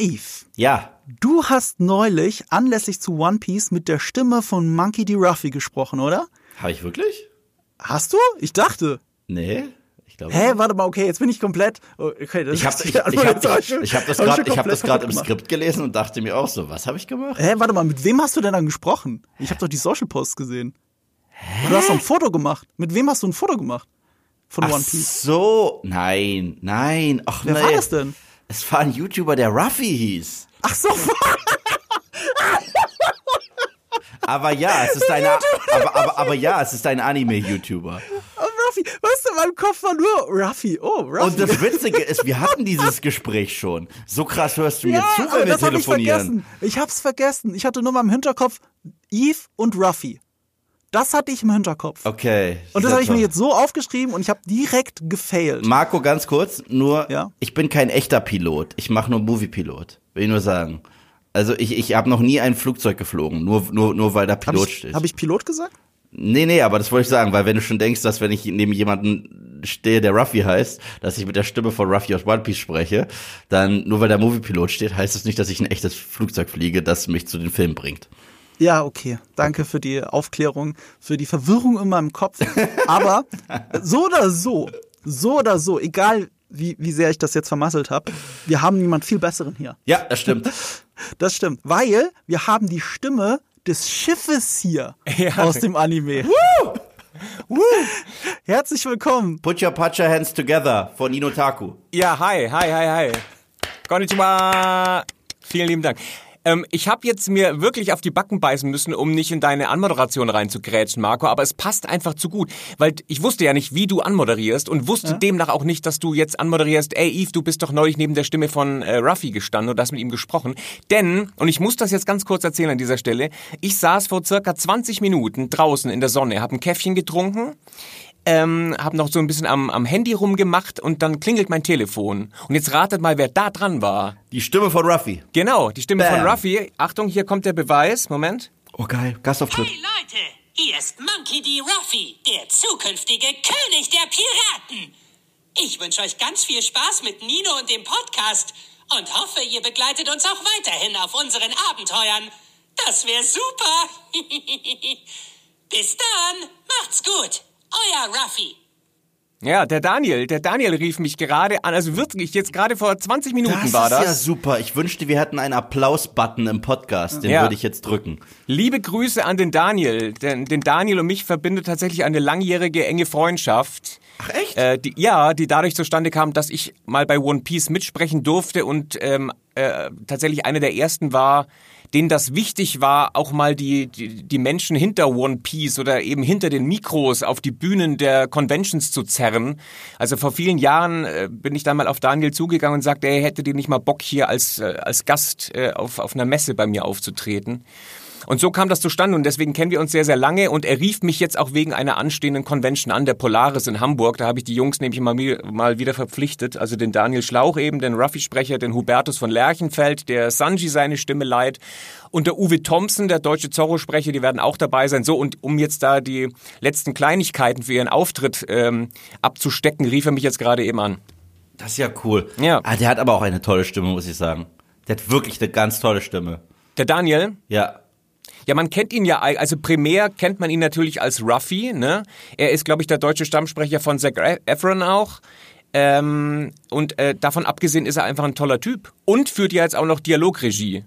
Eve, Ja. du hast neulich anlässlich zu One Piece mit der Stimme von Monkey D. Ruffy gesprochen, oder? Habe ich wirklich? Hast du? Ich dachte. Nee. Ich glaube. Hä, warte mal, okay, jetzt bin ich komplett. oh, Okay, das Ich habe ich, ich also hab, jetzt hab ich, ich hab das gerade ich hab das gerade im Skript gelesen und dachte mir auch so, was habe ich gemacht? Hä, warte mal, mit wem hast du denn dann gesprochen? Ich habe doch die Social Posts gesehen. Hä? Du hast doch ein Foto gemacht. Mit wem hast du ein Foto gemacht? Von Ach One Piece. so, nein, nein. Ach Wer nee. war das denn? Es war ein YouTuber, der Ruffy hieß. Ach so, Aber ja, es ist ein aber, aber, aber ja, es ist ein Anime-YouTuber. oh, Ruffy. Weißt du, in meinem Kopf war nur Ruffy. Oh, Ruffy. Und das Witzige ist, wir hatten dieses Gespräch schon. So krass hörst du mir ja, zu, wenn wir das hab ich telefonieren. vergessen. Ich hab's vergessen. Ich hatte nur mal im Hinterkopf Eve und Ruffy. Das hatte ich im Hinterkopf. Okay. Und das habe ich mir jetzt so aufgeschrieben und ich habe direkt gefailt. Marco, ganz kurz, nur, Ja? ich bin kein echter Pilot. Ich mache nur Movie-Pilot. Will ich nur sagen. Also ich, ich habe noch nie ein Flugzeug geflogen, nur, nur, nur weil da Habe Pilot ich, steht. hab ich Pilot gesagt? Nee, nee, aber das wollte ich sagen, weil wenn du schon denkst, dass wenn ich neben jemanden stehe, der Ruffy heißt, dass ich mit der Stimme von Ruffy aus One Piece spreche, dann nur weil der Movie-Pilot steht, heißt das nicht, dass ich ein echtes Flugzeug fliege, das mich zu den Filmen bringt. Ja, okay. Danke für die Aufklärung, für die Verwirrung in meinem Kopf. Aber so oder so, so oder so, egal wie, wie sehr ich das jetzt vermasselt habe, wir haben jemand viel Besseren hier. Ja, das stimmt. Das stimmt, weil wir haben die Stimme des Schiffes hier Ja. aus dem Anime. Herzlich willkommen. Put your pacha hands together von Inotaku. Ja, hi, hi, hi, hi. Konnichiwa. Vielen lieben Dank. Ähm, ich habe jetzt mir wirklich auf die Backen beißen müssen, um nicht in deine Anmoderation reinzugrätschen, Marco, aber es passt einfach zu gut, weil ich wusste ja nicht, wie du anmoderierst und wusste demnach auch nicht, dass du jetzt anmoderierst, ey Eve, du bist doch neulich neben der Stimme von äh, Ruffy gestanden und hast mit ihm gesprochen. Denn, und ich muss das jetzt ganz kurz erzählen an dieser Stelle, ich saß vor circa 20 Minuten draußen in der Sonne, habe ein Käffchen getrunken, ähm, habe noch so ein bisschen am, am Handy rumgemacht und dann klingelt mein Telefon. Und jetzt ratet mal, wer da dran war. Die Stimme von Ruffy. Genau, die Stimme von Bam. Ruffy. Achtung, hier kommt der Beweis. Moment. Oh geil, Gastauftritt. Hey Leute, hier ist Monkey D. Ruffy, der zukünftige König der Piraten. Ich wünsche euch ganz viel Spaß mit Nino und dem Podcast und hoffe, ihr begleitet uns auch weiterhin auf unseren Abenteuern. Das wäre super. Bis dann, macht's gut. Euer Ruffy. Ja, der Daniel, der Daniel rief mich gerade an. Also wirklich, jetzt gerade vor 20 Minuten Das war ist ja das. super. Ich wünschte, wir hätten einen Applaus-Button im Podcast. Den Ja. würde ich jetzt drücken. Liebe Grüße an den Daniel. Denn den Daniel und mich verbindet tatsächlich eine langjährige enge Freundschaft. Ach echt? Äh, die, ja, die dadurch zustande kam, dass ich mal bei One Piece mitsprechen durfte und ähm, äh, tatsächlich einer der ersten war, denen das wichtig war, auch mal die, die, die Menschen hinter One Piece oder eben hinter den Mikros auf die Bühnen der Conventions zu zerren. Also vor vielen Jahren äh, bin ich dann mal auf Daniel zugegangen und sagte, er hätte dir nicht mal Bock hier als, äh, als Gast äh, auf, auf einer Messe bei mir aufzutreten. Und so kam das zustande und deswegen kennen wir uns sehr, sehr lange und er rief mich jetzt auch wegen einer anstehenden Convention an, der Polaris in Hamburg. Da habe ich die Jungs nämlich mal, mal wieder verpflichtet. Also den Daniel Schlauch eben, den Ruffy-Sprecher, den Hubertus von Lerchenfeld, der Sanji seine Stimme leiht und der Uwe Thompson, der deutsche Zorro-Sprecher, die werden auch dabei sein. So, und um jetzt da die letzten Kleinigkeiten für ihren Auftritt ähm, abzustecken, rief er mich jetzt gerade eben an. Das ist ja cool. Ja. Ah, der hat aber auch eine tolle Stimme, muss ich sagen. Der hat wirklich eine ganz tolle Stimme. Der Daniel, Ja. Ja, man kennt ihn ja, also primär kennt man ihn natürlich als Ruffy, ne? Er ist, glaube ich, der deutsche Stammsprecher von Zac Efron auch. Ähm, und äh, davon abgesehen ist er einfach ein toller Typ. Und führt ja jetzt auch noch Dialogregie.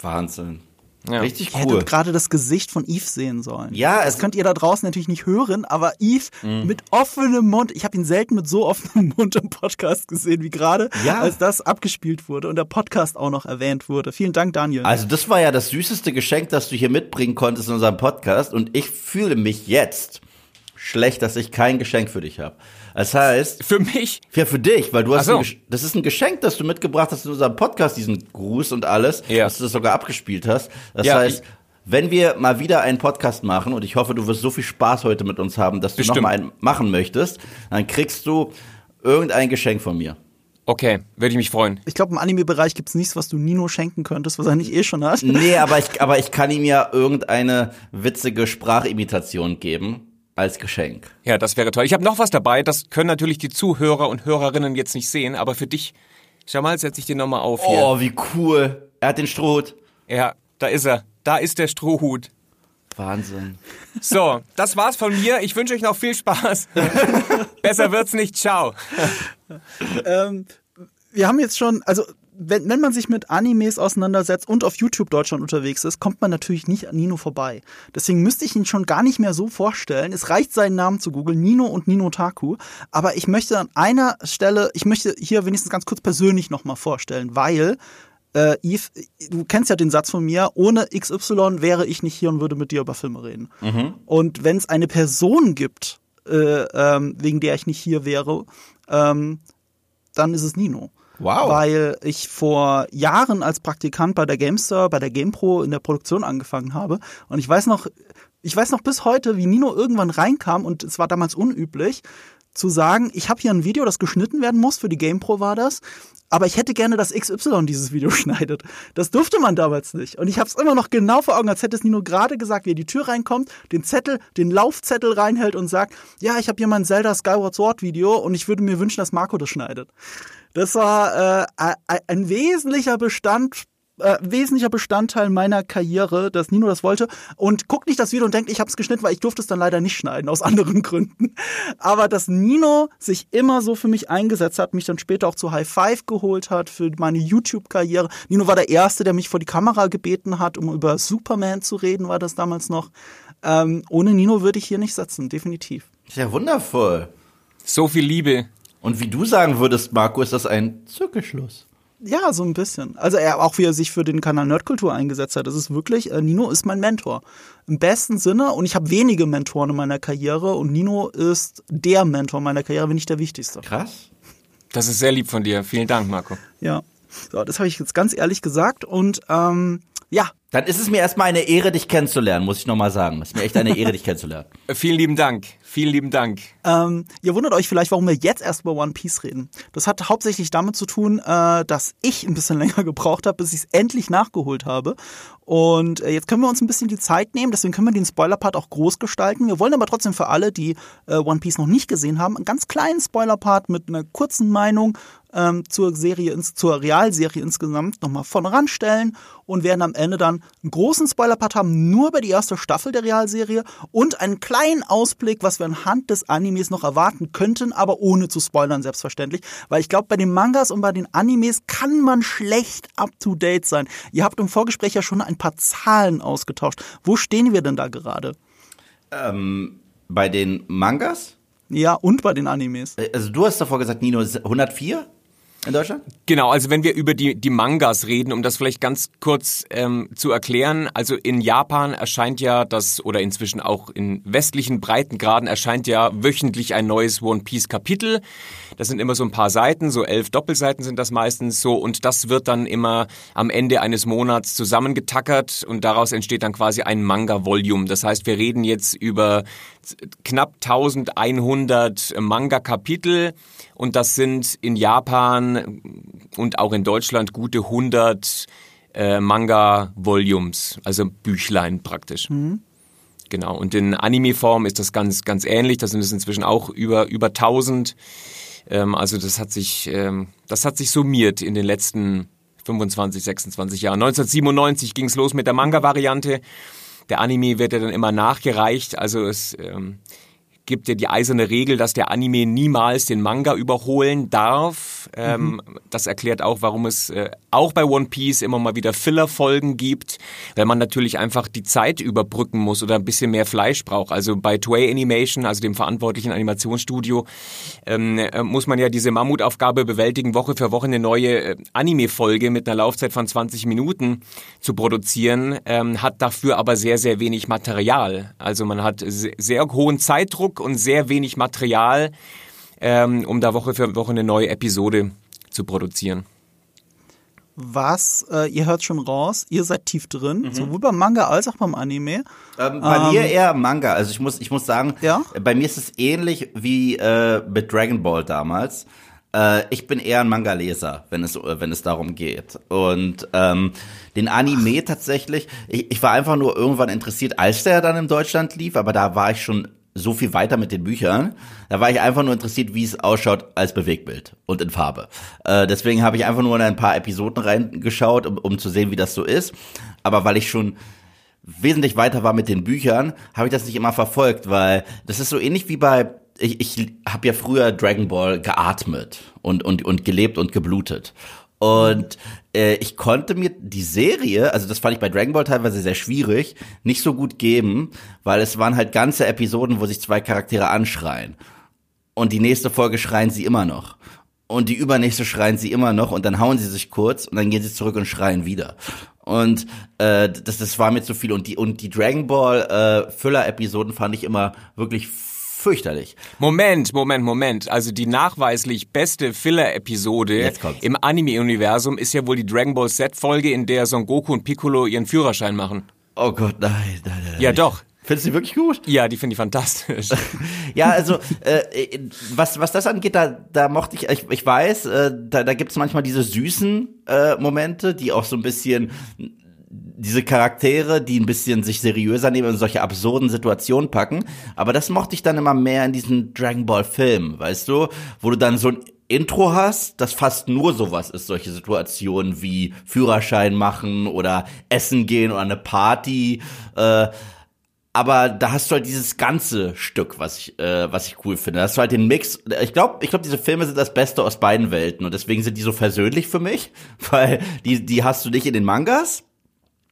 Wahnsinn. Ja. Richtig Ihr cool. hättet gerade das Gesicht von Eve sehen sollen. Ja, das es- könnt ihr da draußen natürlich nicht hören, aber Eve Mhm. mit offenem Mund, ich habe ihn selten mit so offenem Mund im Podcast gesehen wie gerade, Ja. als das abgespielt wurde und der Podcast auch noch erwähnt wurde. Vielen Dank, Daniel. Also das war ja das süßeste Geschenk, das du hier mitbringen konntest in unserem Podcast und ich fühle mich jetzt schlecht, dass ich kein Geschenk für dich habe. Das heißt, Für mich, ja für dich, weil du hast so. ein, das ist ein Geschenk, das du mitgebracht hast in unserem Podcast, diesen Gruß und alles, Ja. dass du das sogar abgespielt hast. Das Ja, heißt, wenn wir mal wieder einen Podcast machen und ich hoffe, du wirst so viel Spaß heute mit uns haben, dass du noch Bestimmt. mal einen machen möchtest, dann kriegst du irgendein Geschenk von mir. okay, würde ich mich freuen. ich glaube, im Anime-Bereich gibt's nichts, was du Nino schenken könntest, was er nicht eh schon hat. Nee, aber ich, aber ich kann ihm ja irgendeine witzige Sprachimitation geben als Geschenk. Ja, das wäre toll. Ich habe noch was dabei, das können natürlich die Zuhörer und Hörerinnen jetzt nicht sehen, aber für dich Schau mal, setze ich den nochmal auf hier. Oh, wie cool. Er hat den Strohhut. Ja, da ist er. Da ist der Strohhut. Wahnsinn. So, das war's von mir. Ich wünsche euch noch viel Spaß. Besser wird's nicht. Ciao. ähm, wir haben jetzt schon, also wenn, wenn man sich mit Animes auseinandersetzt und auf YouTube Deutschland unterwegs ist, kommt man natürlich nicht an Nino vorbei. Deswegen müsste ich ihn schon gar nicht mehr so vorstellen. Es reicht, seinen Namen zu googeln, Nino und Nino Taku. Aber ich möchte an einer Stelle, ich möchte hier wenigstens ganz kurz persönlich nochmal vorstellen, weil äh, Eve, du kennst ja den Satz von mir, ohne XY wäre ich nicht hier und würde mit dir über Filme reden. Mhm. Und wenn es eine Person gibt, äh, ähm, wegen der ich nicht hier wäre, ähm, dann ist es Nino. Wow. Weil ich vor Jahren als Praktikant bei der GameStar, bei der GamePro in der Produktion angefangen habe. Und ich weiß noch, ich weiß noch bis heute, wie Nino irgendwann reinkam und es war damals unüblich, zu sagen, ich habe hier ein Video, das geschnitten werden muss, für die GamePro war das, aber ich hätte gerne, dass XY dieses Video schneidet. Das durfte man damals nicht. Und ich habe es immer noch genau vor Augen, als hätte es Nino gerade gesagt, wie er die Tür reinkommt, den Zettel, den Laufzettel reinhält und sagt, ja, ich habe hier mein Zelda Skyward Sword Video und ich würde mir wünschen, dass Marco das schneidet. Das war äh, ein wesentlicher Bestand äh, wesentlicher Bestandteil meiner Karriere, dass Nino das wollte. Und guckt nicht das Video und denkt, ich habe es geschnitten, weil ich durfte es dann leider nicht schneiden, aus anderen Gründen. Aber dass Nino sich immer so für mich eingesetzt hat, mich dann später auch zu High Five geholt hat für meine YouTube-Karriere. Nino war der Erste, der mich vor die Kamera gebeten hat, um über Superman zu reden, war das damals noch. Ähm, ohne Nino würde ich hier nicht sitzen, definitiv. Ja, wundervoll. So viel Liebe. Und wie du sagen würdest, Marco, ist das ein Zirkelschluss. Ja, so ein bisschen. Also er auch wie er sich für den Kanal Nerdkultur eingesetzt hat. Das ist wirklich, äh, Nino ist mein Mentor. Im besten Sinne. Und ich habe wenige Mentoren in meiner Karriere und Nino ist der Mentor meiner Karriere, wenn nicht der wichtigste. Krass. Das ist sehr lieb von dir. Vielen Dank, Marco. Ja. So, das habe ich jetzt ganz ehrlich gesagt. Und ähm, ja. Dann ist es mir erstmal eine Ehre, dich kennenzulernen, muss ich nochmal sagen. Es ist mir echt eine Ehre, dich kennenzulernen. Vielen lieben Dank. Vielen lieben Dank. Ähm, ihr wundert euch vielleicht, warum wir jetzt erst über One Piece reden. Das hat hauptsächlich damit zu tun, äh, dass ich ein bisschen länger gebraucht habe, bis ich es endlich nachgeholt habe. Und äh, jetzt können wir uns ein bisschen die Zeit nehmen, deswegen können wir den Spoiler-Part auch groß gestalten. Wir wollen aber trotzdem für alle, die äh, One Piece noch nicht gesehen haben, einen ganz kleinen Spoiler-Part mit einer kurzen Meinung ähm, zur Serie, zur Realserie insgesamt nochmal vorne ranstellen und werden am Ende dann einen großen Spoiler-Part haben, nur über die erste Staffel der Realserie und einen kleinen Ausblick, was wir anhand des Animes noch erwarten könnten, aber ohne zu spoilern, selbstverständlich. Weil ich glaube, bei den Mangas und bei den Animes kann man schlecht up-to-date sein. Ihr habt im Vorgespräch ja schon ein paar Zahlen ausgetauscht. Wo stehen wir denn da gerade? Ähm, bei den Mangas? Ja, und bei den Animes. Also du hast davor gesagt, Nino, 104? In Deutschland? Genau, also wenn wir über die, die Mangas reden, um das vielleicht ganz kurz ähm, zu erklären, also in Japan erscheint ja das, oder inzwischen auch in westlichen Breitengraden erscheint ja wöchentlich ein neues One Piece Kapitel. Das sind immer so ein paar Seiten, so elf Doppelseiten sind das meistens so und das wird dann immer am Ende eines Monats zusammengetackert und daraus entsteht dann quasi ein Manga-Volume. Das heißt, wir reden jetzt über knapp 1100 Manga-Kapitel und das sind in Japan und auch in Deutschland gute 100 äh, Manga-Volumes, also Büchlein praktisch. Mhm. Genau. Und in Anime-Form ist das ganz, ganz ähnlich. Da sind es inzwischen auch über, über 1000. Ähm, also das hat sich, ähm, das hat sich summiert in den letzten 25, 26 Jahren. 1997 ging es los mit der Manga-Variante. Der Anime wird ja dann immer nachgereicht. Also es ähm, gibt ja die eiserne Regel, dass der Anime niemals den Manga überholen darf. Ähm, mhm. Das erklärt auch, warum es äh, auch bei One Piece immer mal wieder Filler-Folgen gibt, weil man natürlich einfach die Zeit überbrücken muss oder ein bisschen mehr Fleisch braucht. Also bei Toei Animation, also dem verantwortlichen Animationsstudio, ähm, äh, muss man ja diese Mammutaufgabe bewältigen, Woche für Woche eine neue äh, Anime-Folge mit einer Laufzeit von 20 Minuten zu produzieren, ähm, hat dafür aber sehr, sehr wenig Material. Also man hat sehr hohen Zeitdruck und sehr wenig Material, ähm, um da Woche für Woche eine neue Episode zu produzieren. Was, äh, ihr hört schon raus, ihr seid tief drin, mhm. sowohl beim Manga als auch beim Anime. Ähm, bei ähm, mir eher Manga. Also ich muss, ich muss sagen, ja? bei mir ist es ähnlich wie äh, mit Dragon Ball damals. Äh, ich bin eher ein Manga-Leser, wenn es, wenn es darum geht. Und ähm, den Anime tatsächlich, ich, ich war einfach nur irgendwann interessiert, als der dann in Deutschland lief, aber da war ich schon so viel weiter mit den Büchern. Da war ich einfach nur interessiert, wie es ausschaut als Bewegtbild und in Farbe. Äh, deswegen habe ich einfach nur in ein paar Episoden reingeschaut, um, um zu sehen, wie das so ist. Aber weil ich schon wesentlich weiter war mit den Büchern, habe ich das nicht immer verfolgt, weil das ist so ähnlich wie bei ich, ich habe ja früher Dragon Ball geatmet und und und gelebt und geblutet. Und äh, ich konnte mir die Serie, also das fand ich bei Dragon Ball teilweise sehr schwierig, nicht so gut geben, weil es waren halt ganze Episoden, wo sich zwei Charaktere anschreien. Und die nächste Folge schreien sie immer noch. Und die übernächste schreien sie immer noch und dann hauen sie sich kurz und dann gehen sie zurück und schreien wieder. Und äh, das, das war mir zu viel. Und die, und die Dragon Ball äh, Füller-Episoden fand ich immer wirklich fürchterlich. Moment, Moment, Moment. Also die nachweislich beste Filler-Episode im Anime-Universum ist ja wohl die Dragon Ball Z-Folge, in der Son Goku und Piccolo ihren Führerschein machen. Oh Gott, nein, nein, nein. Ja, doch. Findest du die wirklich gut? Ja, die finde ich fantastisch. Ja, also äh, was was das angeht, da da mochte ich ich, ich weiß, äh, da da gibt's manchmal diese süßen äh, Momente, die auch so ein bisschen diese Charaktere, die ein bisschen sich seriöser nehmen und solche absurden Situationen packen, aber das mochte ich dann immer mehr in diesen Dragon Ball Filmen, weißt du, wo du dann so ein Intro hast, das fast nur sowas ist, solche Situationen wie Führerschein machen oder essen gehen oder eine Party, äh, aber da hast du halt dieses ganze Stück, was ich, äh, was ich cool finde. Da hast du halt den Mix. Ich glaube, ich glaube, diese Filme sind das Beste aus beiden Welten und deswegen sind die so versöhnlich für mich, weil die, die hast du nicht in den Mangas.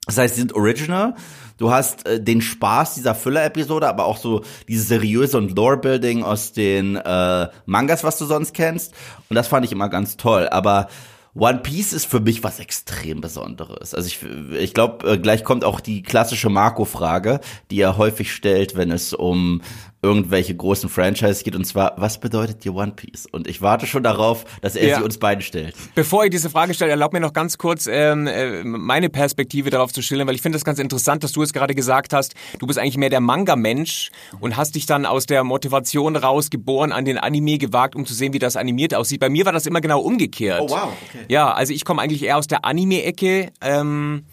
Das heißt, die sind original. Du hast äh, den Spaß dieser Füller-Episode, aber auch so dieses seriöse und Lore-Building aus den äh, Mangas, was du sonst kennst. Und das fand ich immer ganz toll. Aber One Piece ist für mich was extrem Besonderes. Also ich, ich glaube, äh, gleich kommt auch die klassische Marco-Frage, die er häufig stellt, wenn es um irgendwelche großen Franchises geht. Und zwar, was bedeutet dir One Piece? Und ich warte schon darauf, dass er Ja. sie uns beiden stellt. Bevor ich diese Frage stelle, erlaub mir noch ganz kurz ähm, äh, meine Perspektive darauf zu schildern, weil ich finde das ganz interessant, dass du es gerade gesagt hast, du bist eigentlich mehr der Manga-Mensch und hast dich dann aus der Motivation raus geboren, an den Anime gewagt, um zu sehen, wie das animiert aussieht. Bei mir war das immer genau umgekehrt. Oh, wow, okay. Ja, also ich komme eigentlich eher aus der Anime-Ecke ähm,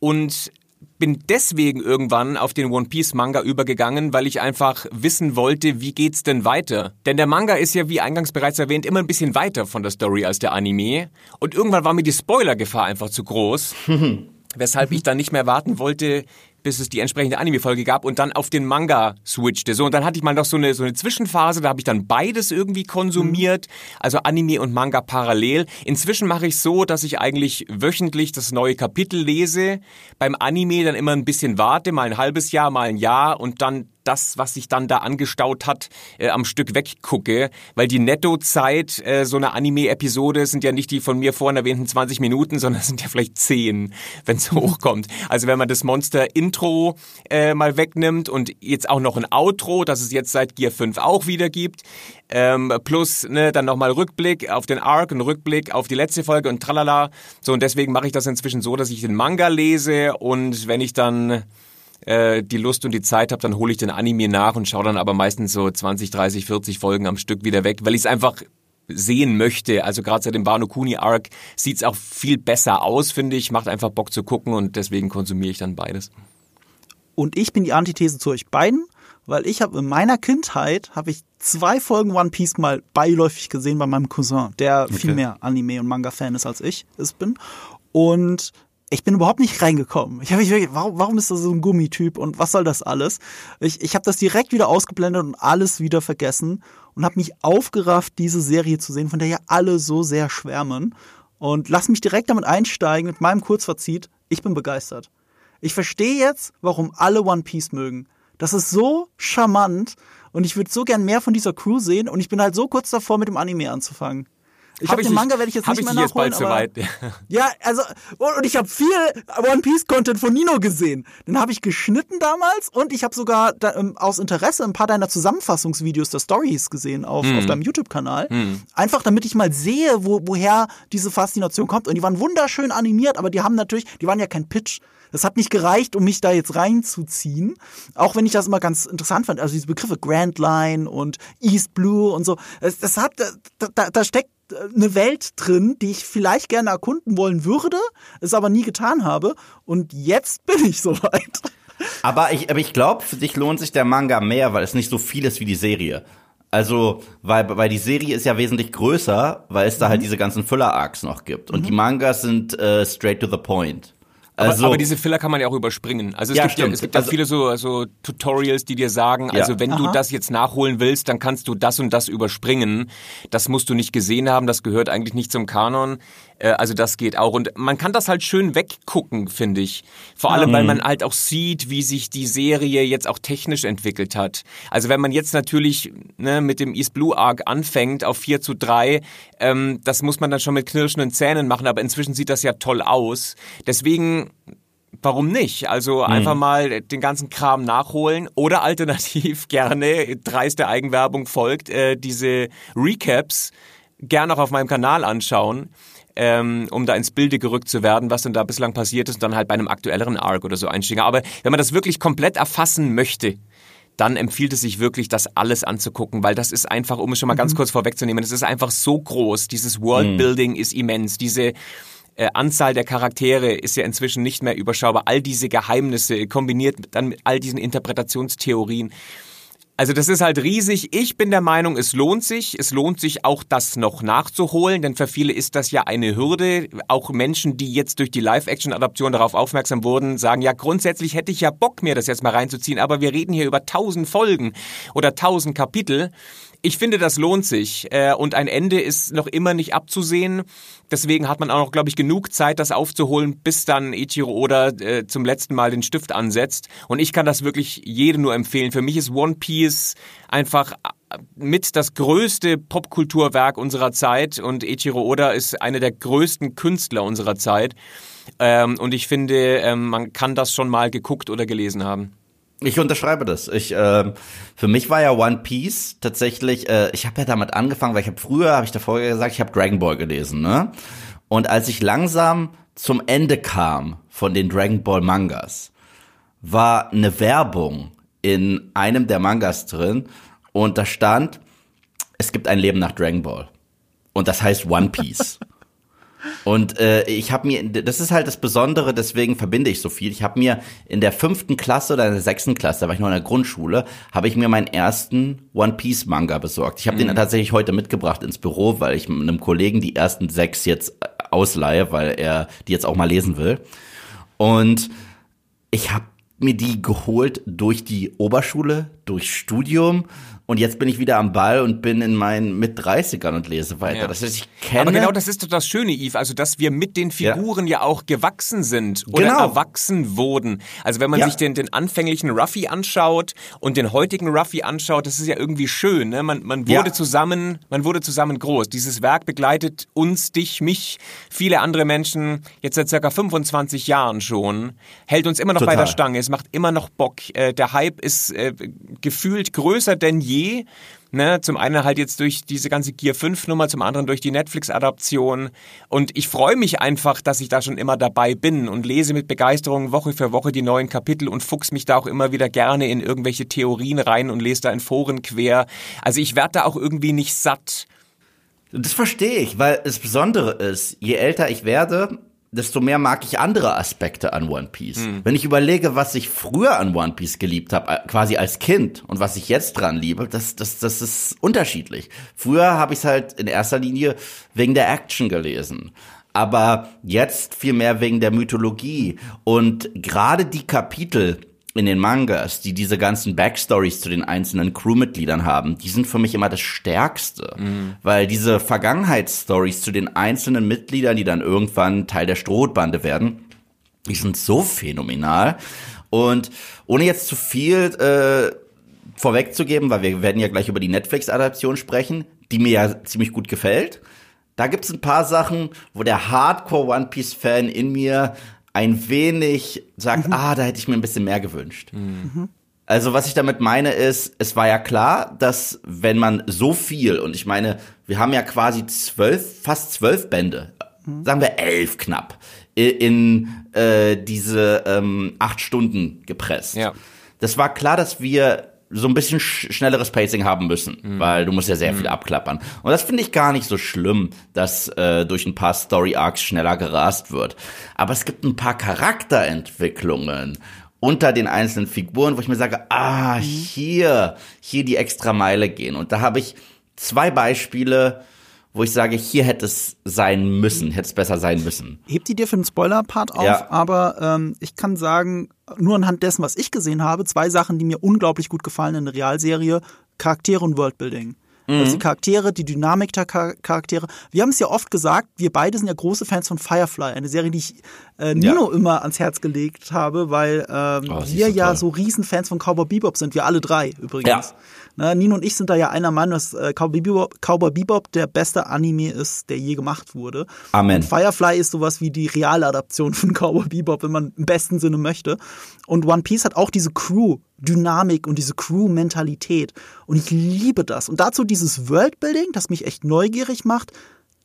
und bin deswegen irgendwann auf den One Piece Manga übergegangen, weil ich einfach wissen wollte, wie geht's denn weiter? Denn der Manga ist ja, wie eingangs bereits erwähnt, immer ein bisschen weiter von der Story als der Anime. Und irgendwann war mir die Spoilergefahr einfach zu groß, weshalb ich dann nicht mehr warten wollte, bis es die entsprechende Anime-Folge gab und dann auf den Manga switchte. So, und dann hatte ich mal noch so eine, so eine Zwischenphase, da habe ich dann beides irgendwie konsumiert, also Anime und Manga parallel. Inzwischen mache ich so, dass ich eigentlich wöchentlich das neue Kapitel lese, beim Anime dann immer ein bisschen warte, mal ein halbes Jahr, mal ein Jahr und dann das, was sich dann da angestaut hat, äh, am Stück weggucke, weil die Nettozeit äh, so einer Anime-Episode sind ja nicht die von mir vorhin erwähnten 20 Minuten, sondern sind ja vielleicht 10, wenn es hochkommt. Also wenn man das Monster-Intro äh, mal wegnimmt und jetzt auch noch ein Outro, das es jetzt seit Gear 5 auch wieder gibt, ähm, plus ne, dann nochmal Rückblick auf den Arc, ein Rückblick auf die letzte Folge und tralala. So und deswegen mache ich das inzwischen so, dass ich den Manga lese und wenn ich dann äh, die Lust und die Zeit habe, dann hole ich den Anime nach und schaue dann aber meistens so 20, 30, 40 Folgen am Stück wieder weg, weil ich es einfach sehen möchte. Also gerade seit dem Wano Kuni Arc sieht's auch viel besser aus, finde ich. Macht einfach Bock zu gucken und deswegen konsumiere ich dann beides. Und ich bin die Antithese zu euch beiden, weil ich habe in meiner Kindheit habe ich zwei Folgen One Piece mal beiläufig gesehen bei meinem Cousin, der viel mehr Anime und Manga Fan ist als ich es bin. Und ich bin überhaupt nicht reingekommen. Ich habe mich wirklich, warum, warum ist das so ein Gummityp und was soll das alles? Ich, ich habe das direkt wieder ausgeblendet und alles wieder vergessen und habe mich aufgerafft, diese Serie zu sehen, von der ja alle so sehr schwärmen. Und lass mich direkt damit einsteigen mit meinem Kurzverzieht. Ich bin begeistert. Ich verstehe jetzt, warum alle One Piece mögen. Das ist so charmant und ich würde so gern mehr von dieser Crew sehen und ich bin halt so kurz davor, mit dem Anime anzufangen. Ich Hab habe den nicht- Manga werde ich jetzt hab nicht ich mehr nicht jetzt nachholen. bald aber soweit. ja, also und ich habe viel One Piece Content von Nino gesehen. Den habe ich geschnitten damals und ich habe sogar da, ähm, aus Interesse ein paar deiner Zusammenfassungsvideos der Stories gesehen auf, Hm. auf deinem YouTube-Kanal. Einfach damit ich mal sehe, wo, woher diese Faszination kommt. Und die waren wunderschön animiert, aber die haben natürlich, die waren ja kein Pitch. Das hat nicht gereicht, um mich da jetzt reinzuziehen. Auch wenn ich das immer ganz interessant fand. Also diese Begriffe Grand Line und East Blue und so. Das, das hat, da, da, da steckt eine Welt drin, die ich vielleicht gerne erkunden wollen würde, es aber nie getan habe. Und jetzt bin ich soweit. Aber ich, aber ich glaube, für dich lohnt sich der Manga mehr, weil es nicht so viel ist wie die Serie. Also, weil, weil die Serie ist ja wesentlich größer, weil es da halt diese ganzen Füller-Arcs noch gibt. Und die Mangas sind äh, straight to the point. Aber, Also, aber diese Filler kann man ja auch überspringen. Also es Ja, gibt ja, es gibt ja Also- viele so, so Tutorials, die dir sagen, Ja. also wenn du Aha. das jetzt nachholen willst, dann kannst du das und das überspringen. Das musst du nicht gesehen haben, das gehört eigentlich nicht zum Kanon. Äh, Also das geht auch. Und man kann das halt schön weggucken, finde ich. Vor allem, weil man halt auch sieht, wie sich die Serie jetzt auch technisch entwickelt hat. Also wenn man jetzt natürlich ne, mit dem East Blue Arc anfängt auf 4 zu 3, ähm, das muss man dann schon mit knirschenden Zähnen machen, aber inzwischen sieht das ja toll aus. Deswegen Warum nicht? Also einfach mal den ganzen Kram nachholen oder alternativ gerne, dreiste Eigenwerbung folgt, äh, diese Recaps gerne auch auf meinem Kanal anschauen, ähm, um da ins Bilde gerückt zu werden, was denn da bislang passiert ist und dann halt bei einem aktuelleren Arc oder so einsteigen. Aber wenn man das wirklich komplett erfassen möchte, dann empfiehlt es sich wirklich, das alles anzugucken, weil das ist einfach, um es schon mal ganz kurz vorwegzunehmen, es ist einfach so groß, dieses Worldbuilding ist immens, diese äh, Anzahl der Charaktere ist ja inzwischen nicht mehr überschaubar. All diese Geheimnisse kombiniert dann mit all diesen Interpretationstheorien. Also das ist halt riesig. Ich bin der Meinung, es lohnt sich. Es lohnt sich auch, das noch nachzuholen, denn für viele ist das ja eine Hürde. Auch Menschen, die jetzt durch die Live-Action-Adaption darauf aufmerksam wurden, sagen, ja, grundsätzlich hätte ich ja Bock, mir das jetzt mal reinzuziehen, aber wir reden hier über tausend Folgen oder tausend Kapitel. Ich finde, das lohnt sich. Äh, Und ein Ende ist noch immer nicht abzusehen. Deswegen hat man auch noch, glaube ich, genug Zeit, das aufzuholen, bis dann Ichiro Oda äh, zum letzten Mal den Stift ansetzt. Und ich kann das wirklich jedem nur empfehlen. Für mich ist One Piece einfach äh, mit das größte Popkulturwerk unserer Zeit und Ichiro Oda ist einer der größten Künstler unserer Zeit. Ähm, und ich finde, ähm, man kann das schon mal geguckt oder gelesen haben. Ich unterschreibe das. Ich ähm, für mich war ja One Piece tatsächlich. Äh, ich habe ja damit angefangen, weil ich habe früher, habe ich davor gesagt, ich habe Dragon Ball gelesen, ne? Und als ich langsam zum Ende kam von den Dragon Ball Mangas, war eine Werbung in einem der Mangas drin und da stand, es gibt ein Leben nach Dragon Ball und das heißt One Piece. Und äh, ich habe mir, das ist halt das Besondere, deswegen verbinde ich so viel. Ich habe mir in der fünften Klasse oder in der sechsten Klasse, da war ich noch in der Grundschule, habe ich mir meinen ersten One Piece Manga besorgt. Ich habe den tatsächlich heute mitgebracht ins Büro, weil ich mit einem Kollegen die ersten sechs jetzt äh, ausleihe, weil er die jetzt auch mal lesen will. Und ich habe mir die geholt durch die Oberschule, durch Studium und jetzt bin ich wieder am Ball und bin in meinen mit 30ern und lese weiter. Ja. Das heißt, ich kenne Aber genau das ist doch das Schöne, Yves, also dass wir mit den Figuren ja, auch gewachsen sind oder Genau. erwachsen wurden. Also wenn man Ja. sich den, den anfänglichen Ruffy anschaut und den heutigen Ruffy anschaut, das ist ja irgendwie schön. Ne? Man, man wurde Ja. zusammen, man wurde zusammen groß. Dieses Werk begleitet uns, dich, mich, viele andere Menschen jetzt seit circa 25 Jahren schon, hält uns immer noch bei Total. der Stange. Es macht immer noch Bock. Äh, der Hype ist äh, gefühlt größer denn je. Ne, zum einen halt jetzt durch diese ganze Gear 5 Nummer, zum anderen durch die Netflix-Adaption. Und ich freue mich einfach, dass ich da schon immer dabei bin und lese mit Begeisterung Woche für Woche die neuen Kapitel und fuchs mich da auch immer wieder gerne in irgendwelche Theorien rein und lese da in Foren quer. Also ich werde da auch irgendwie nicht satt. Das verstehe ich, weil das Besondere ist, je älter ich werde, desto mehr mag ich andere Aspekte an One Piece. Wenn ich überlege, was ich früher an One Piece geliebt habe, äh, quasi als Kind, und was ich jetzt dran liebe, das, das, das ist unterschiedlich. Früher habe ich es halt in erster Linie wegen der Action gelesen. Aber jetzt viel mehr wegen der Mythologie. Und gerade die Kapitel, in den Mangas, die diese ganzen Backstories zu den einzelnen Crewmitgliedern haben, die sind für mich immer das Stärkste. Weil diese Vergangenheitsstories zu den einzelnen Mitgliedern, die dann irgendwann Teil der Strohbande werden, die sind so phänomenal. Und ohne jetzt zu viel äh, vorwegzugeben, weil wir werden ja gleich über die Netflix-Adaption sprechen, die mir ja ziemlich gut gefällt. Da gibt's ein paar Sachen, wo der Hardcore One Piece Fan in mir ein wenig sagt, ah, da hätte ich mir ein bisschen mehr gewünscht. Also was ich damit meine ist, es war ja klar, dass wenn man so viel, und ich meine, wir haben ja quasi zwölf, fast zwölf Bände, sagen wir elf knapp, in äh, diese ähm, acht Stunden gepresst. Ja. Das war klar, dass wir so ein bisschen sch schnelleres Pacing haben müssen, Mhm. weil du musst ja sehr viel abklappern. Und das finde ich gar nicht so schlimm, dass äh, durch ein paar Story Arcs schneller gerast wird. Aber es gibt ein paar Charakterentwicklungen unter den einzelnen Figuren, wo ich mir sage, ah, hier, hier die extra Meile gehen. Und da habe ich zwei Beispiele, wo ich sage, hier hätte es sein müssen, hätte es besser sein müssen. Hebt die dir für den Spoiler-Part auf, Ja. aber ähm, ich kann sagen, nur anhand dessen, was ich gesehen habe, zwei Sachen, die mir unglaublich gut gefallen in der Realserie, Charaktere und Worldbuilding. Also die Charaktere, die Dynamik der Char Charaktere. Wir haben es ja oft gesagt, wir beide sind ja große Fans von Firefly, eine Serie, die ich äh, Nino immer ans Herz gelegt habe, weil ähm, Oh, wir so ja so Riesenfans von Cowboy Bebop sind, wir alle drei übrigens. Ja. Na, Nino und ich sind da ja einer Meinung, dass äh, Cowboy, Bebop, Cowboy Bebop der beste Anime ist, der je gemacht wurde. Amen. Firefly ist sowas wie die reale Adaption von Cowboy Bebop, wenn man im besten Sinne möchte. Und One Piece hat auch diese Crew-Dynamik und diese Crew-Mentalität. Und ich liebe das. Und dazu dieses Worldbuilding, das mich echt neugierig macht,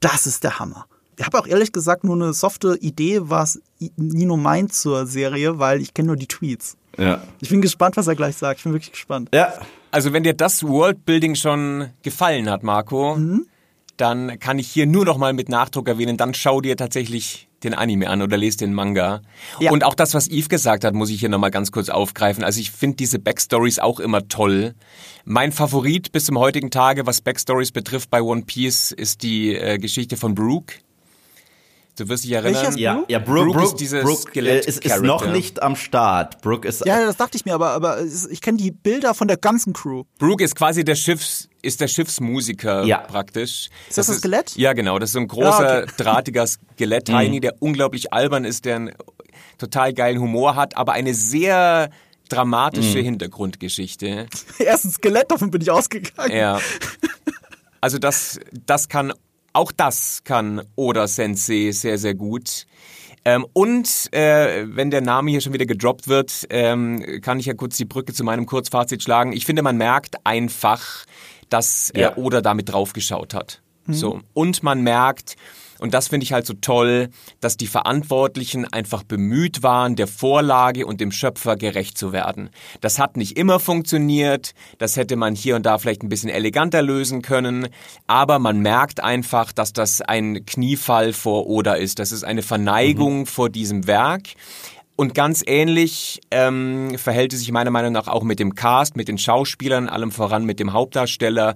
das ist der Hammer. Ich habe auch ehrlich gesagt nur eine softe Idee, was Nino meint zur Serie, weil ich kenne nur die Tweets. Ja. Ich bin gespannt, was er gleich sagt. Ich bin wirklich gespannt. Ja. Also wenn dir das Worldbuilding schon gefallen hat, Marco, Mhm. dann kann ich hier nur noch mal mit Nachdruck erwähnen, dann schau dir tatsächlich den Anime an oder lese den Manga. Ja. Und auch das, was Yves gesagt hat, muss ich hier noch mal ganz kurz aufgreifen. Also ich finde diese Backstories auch immer toll. Mein Favorit bis zum heutigen Tage, was Backstories betrifft bei One Piece, ist die äh, Geschichte von Brooke. Du wirst dich erinnern. Welches? Ja, Brooke? ja, Brooke, Brooke ist dieses Brooke äh, Skelett- ist, ist noch nicht am Start. Brooke ist Ja, das dachte ich mir, aber, aber ist- ich kenne die Bilder von der ganzen Crew. Brooke ist quasi der Schiffs, ist der Schiffsmusiker Ja. praktisch. Ist das ein Skelett? Ja, genau. Das ist so ein großer, Ja, okay. drahtiger Skelett, Mhm. Tiny, der unglaublich albern ist, der einen total geilen Humor hat, aber eine sehr dramatische Mhm. Hintergrundgeschichte. Erst ein Skelett, davon bin ich ausgegangen. Ja. Also das, das kann, auch das kann Oda Sensei sehr, sehr gut. Ähm, und äh, wenn der Name hier schon wieder gedroppt wird, ähm, kann ich ja kurz die Brücke zu meinem Kurzfazit schlagen. Ich finde, man merkt einfach, dass äh, Ja. Oda damit draufgeschaut hat. So. Und man merkt, und das finde ich halt so toll, dass die Verantwortlichen einfach bemüht waren, der Vorlage und dem Schöpfer gerecht zu werden. Das hat nicht immer funktioniert, das hätte man hier und da vielleicht ein bisschen eleganter lösen können, aber man merkt einfach, dass das ein Kniefall vor Oda ist. Das ist eine Verneigung vor diesem Werk. Und ganz ähnlich ähm, verhält es sich meiner Meinung nach auch mit dem Cast, mit den Schauspielern, allem voran mit dem Hauptdarsteller.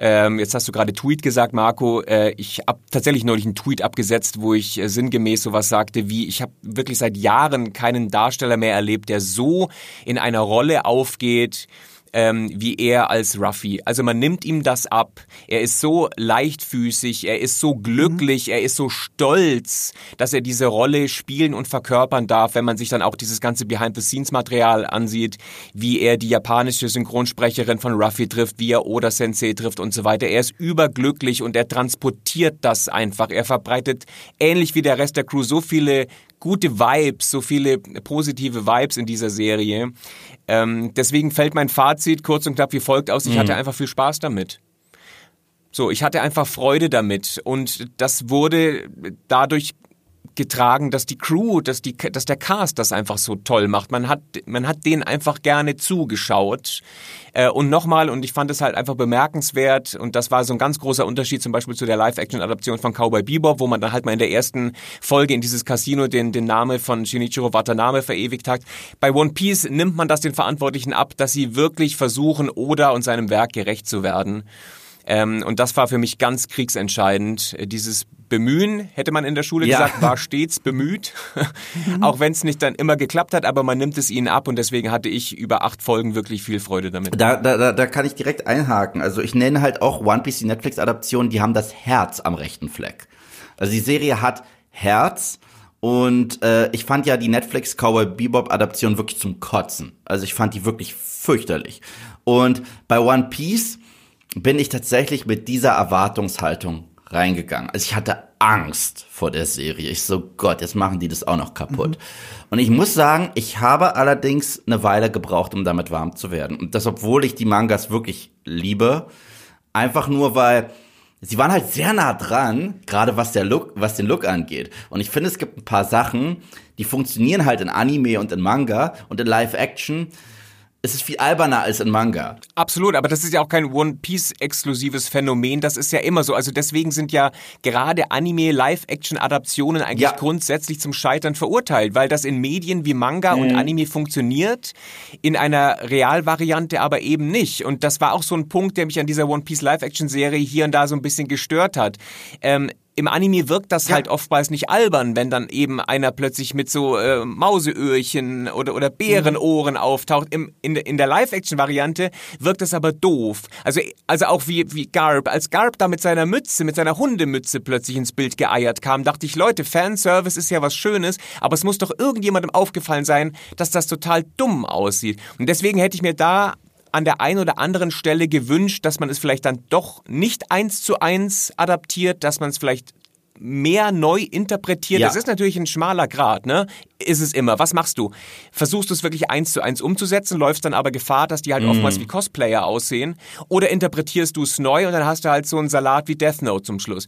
Ähm, jetzt hast du gerade Tweet gesagt, Marco. Äh, ich habe tatsächlich neulich einen Tweet abgesetzt, wo ich äh, sinngemäß sowas sagte wie, ich habe wirklich seit Jahren keinen Darsteller mehr erlebt, der so in einer Rolle aufgeht, ähm, wie er als Ruffy. Also man nimmt ihm das ab. Er ist so leichtfüßig, er ist so glücklich, er ist so stolz, dass er diese Rolle spielen und verkörpern darf, wenn man sich dann auch dieses ganze Behind-the-Scenes-Material ansieht, wie er die japanische Synchronsprecherin von Ruffy trifft, wie er Oda Sensei trifft und so weiter. Er ist überglücklich und er transportiert das einfach. Er verbreitet ähnlich wie der Rest der Crew so viele gute Vibes, so viele positive Vibes in dieser Serie. Ähm, deswegen fällt mein Fazit kurz und knapp wie folgt aus. Ich hatte einfach viel Spaß damit. So, ich hatte einfach Freude damit und das wurde dadurch getragen, dass die Crew, dass die, dass der Cast das einfach so toll macht. Man hat, man hat denen einfach gerne zugeschaut. Äh, und nochmal, und ich fand es halt einfach bemerkenswert, und das war so ein ganz großer Unterschied zum Beispiel zu der Live-Action-Adaption von Cowboy Bebop, wo man dann halt mal in der ersten Folge in dieses Casino den, den Namen von Shinichiro Watanabe verewigt hat. Bei One Piece nimmt man das den Verantwortlichen ab, dass sie wirklich versuchen, Oda und seinem Werk gerecht zu werden. Ähm, und das war für mich ganz kriegsentscheidend. Äh, Dieses Bemühen, hätte man in der Schule Ja. gesagt, war stets bemüht. Auch wenn es nicht dann immer geklappt hat, aber man nimmt es ihnen ab und deswegen hatte ich über acht Folgen wirklich viel Freude damit. Da, da, da, da kann ich direkt einhaken. Also ich nenne halt auch One Piece die Netflix-Adaption, die haben das Herz am rechten Fleck. Also die Serie hat Herz und äh, ich fand ja die Netflix Cowboy Bebop Adaption wirklich zum Kotzen. Also ich fand die wirklich fürchterlich. Und bei One Piece bin ich tatsächlich mit dieser Erwartungshaltung reingegangen. Also ich hatte Angst vor der Serie. Ich so, Gott, jetzt machen die das auch noch kaputt. Und ich muss sagen, ich habe allerdings eine Weile gebraucht, um damit warm zu werden. Und das, obwohl ich die Mangas wirklich liebe. Einfach nur, weil sie waren halt sehr nah dran, gerade was der Look, was den Look angeht. Und ich finde, es gibt ein paar Sachen, die funktionieren halt in Anime und in Manga und in Live Action es ist viel alberner als in Manga. Absolut, aber das ist ja auch kein One Piece exklusives Phänomen, das ist ja immer so. Also deswegen sind ja gerade Anime Live-Action Adaptionen eigentlich Ja. grundsätzlich zum Scheitern verurteilt, weil das in Medien wie Manga und Mhm. Anime funktioniert, in einer Realvariante aber eben nicht. Und das war auch so ein Punkt, der mich an dieser One Piece Live-Action Serie hier und da so ein bisschen gestört hat. Ähm, im Anime wirkt das halt oftmals nicht albern, wenn dann eben einer plötzlich mit so äh, Mauseöhrchen oder, oder Bärenohren auftaucht. Im, in, der- in der Live-Action-Variante wirkt das aber doof. Also, also auch wie, wie Garb. Als Garb da mit seiner Mütze, mit seiner Hundemütze plötzlich ins Bild geeiert kam, dachte ich, Leute, Fanservice ist ja was Schönes, aber es muss doch irgendjemandem aufgefallen sein, dass das total dumm aussieht. Und deswegen hätte ich mir da an der einen oder anderen Stelle gewünscht, dass man es vielleicht dann doch nicht eins zu eins adaptiert, dass man es vielleicht mehr neu interpretiert. Ja. Das ist natürlich ein schmaler Grad, ne? Ist es immer. Was machst du? Versuchst du es wirklich eins zu eins umzusetzen, läufst dann aber Gefahr, dass die halt oftmals wie Cosplayer aussehen? Oder interpretierst du es neu und dann hast du halt so einen Salat wie Death Note zum Schluss?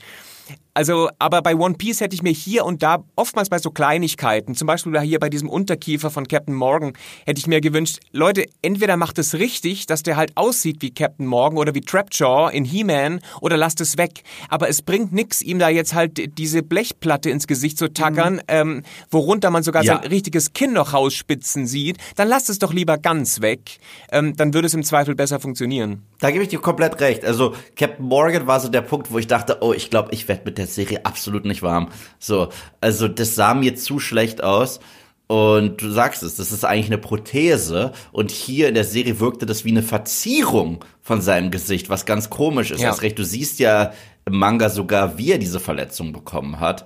Also, aber bei One Piece hätte ich mir hier und da oftmals bei so Kleinigkeiten, zum Beispiel hier bei diesem Unterkiefer von Captain Morgan, hätte ich mir gewünscht, Leute, entweder macht es richtig, dass der halt aussieht wie Captain Morgan oder wie Trapjaw in He-Man oder lasst es weg. Aber es bringt nix, ihm da jetzt halt diese Blechplatte ins Gesicht zu tackern, ähm, worunter man sogar Ja. sein richtiges Kinn noch rausspitzen sieht. Dann lasst es doch lieber ganz weg. Ähm, dann würde es im Zweifel besser funktionieren. Da gebe ich dir komplett recht. Also Captain Morgan war so der Punkt, wo ich dachte, oh, ich glaube, ich werde mit der Serie absolut nicht warm. So, also das sah mir zu schlecht aus. Und du sagst es, das ist eigentlich eine Prothese. Und hier in der Serie wirkte das wie eine Verzierung von seinem Gesicht, was ganz komisch ist. Ja. Hast recht, du siehst ja im Manga sogar, wie er diese Verletzung bekommen hat.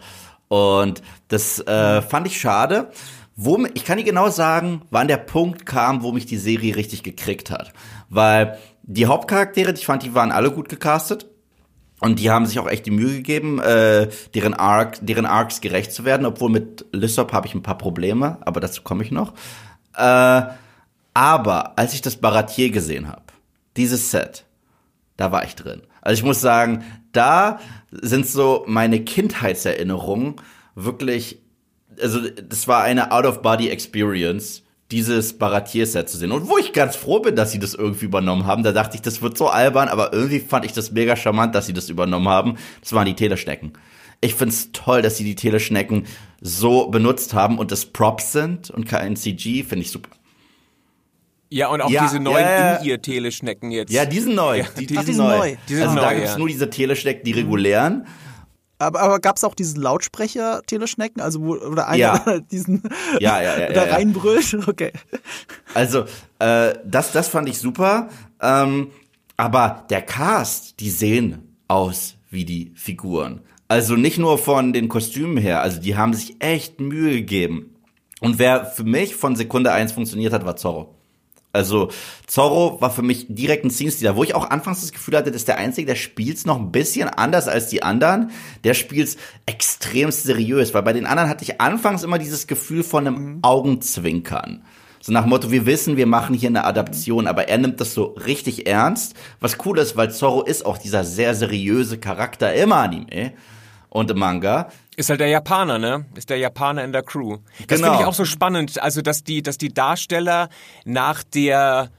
Und das äh, fand ich schade. Wo, ich kann dir genau sagen, wann der Punkt kam, wo mich die Serie richtig gekriegt hat. Weil die Hauptcharaktere, ich fand, die waren alle gut gecastet. Und die haben sich auch echt die Mühe gegeben, äh, deren, Arc, deren Arcs gerecht zu werden. Obwohl mit Lysop habe ich ein paar Probleme, aber dazu komme ich noch. Äh, aber als ich das Baratier gesehen habe, dieses Set, da war ich drin. Also ich muss sagen, da sind so meine Kindheitserinnerungen wirklich, also das war eine Out-of-Body-Experience, dieses Baratier-Set zu sehen. Und wo ich ganz froh bin, dass sie das irgendwie übernommen haben, da dachte ich, das wird so albern, aber irgendwie fand ich das mega charmant, dass sie das übernommen haben. Das waren die Teleschnecken. Ich find's toll, dass sie die Teleschnecken so benutzt haben und das Props sind und kein CG, finde ich super. Ja, und auch Ja, diese neuen ja, ja. In-Ear-Teleschnecken jetzt. Ja, die sind neu. Die, die, sind die sind neu. neu. Die sind also da neu, gibt's ja. nur diese Teleschnecken, die regulären. Aber, aber gab es auch diesen Lautsprecher-Teleschnecken, also wo oder einer Ja. diesen Ja, ja, ja, da ja, ja. reinbrüllt? Okay. Also, äh, das, das fand ich super. Ähm, aber der Cast, die sehen aus wie die Figuren. Also nicht nur von den Kostümen her, also die haben sich echt Mühe gegeben. Und wer für mich von Sekunde eins funktioniert hat, war Zorro. Also Zorro war für mich direkt ein Scene-Stealer, wo ich auch anfangs das Gefühl hatte, das ist der Einzige, der spielt's noch ein bisschen anders als die anderen. Der spielt's extrem seriös, weil bei den anderen hatte ich anfangs immer dieses Gefühl von einem Augenzwinkern. So nach Motto, wir wissen, wir machen hier eine Adaption, aber er nimmt das so richtig ernst. Was cool ist, weil Zorro ist auch dieser sehr seriöse Charakter im Anime und im Manga. Ist halt der Japaner, ne? Ist der Japaner in der Crew. Das Genau. finde ich auch so spannend. Also, dass die, dass die Darsteller nach der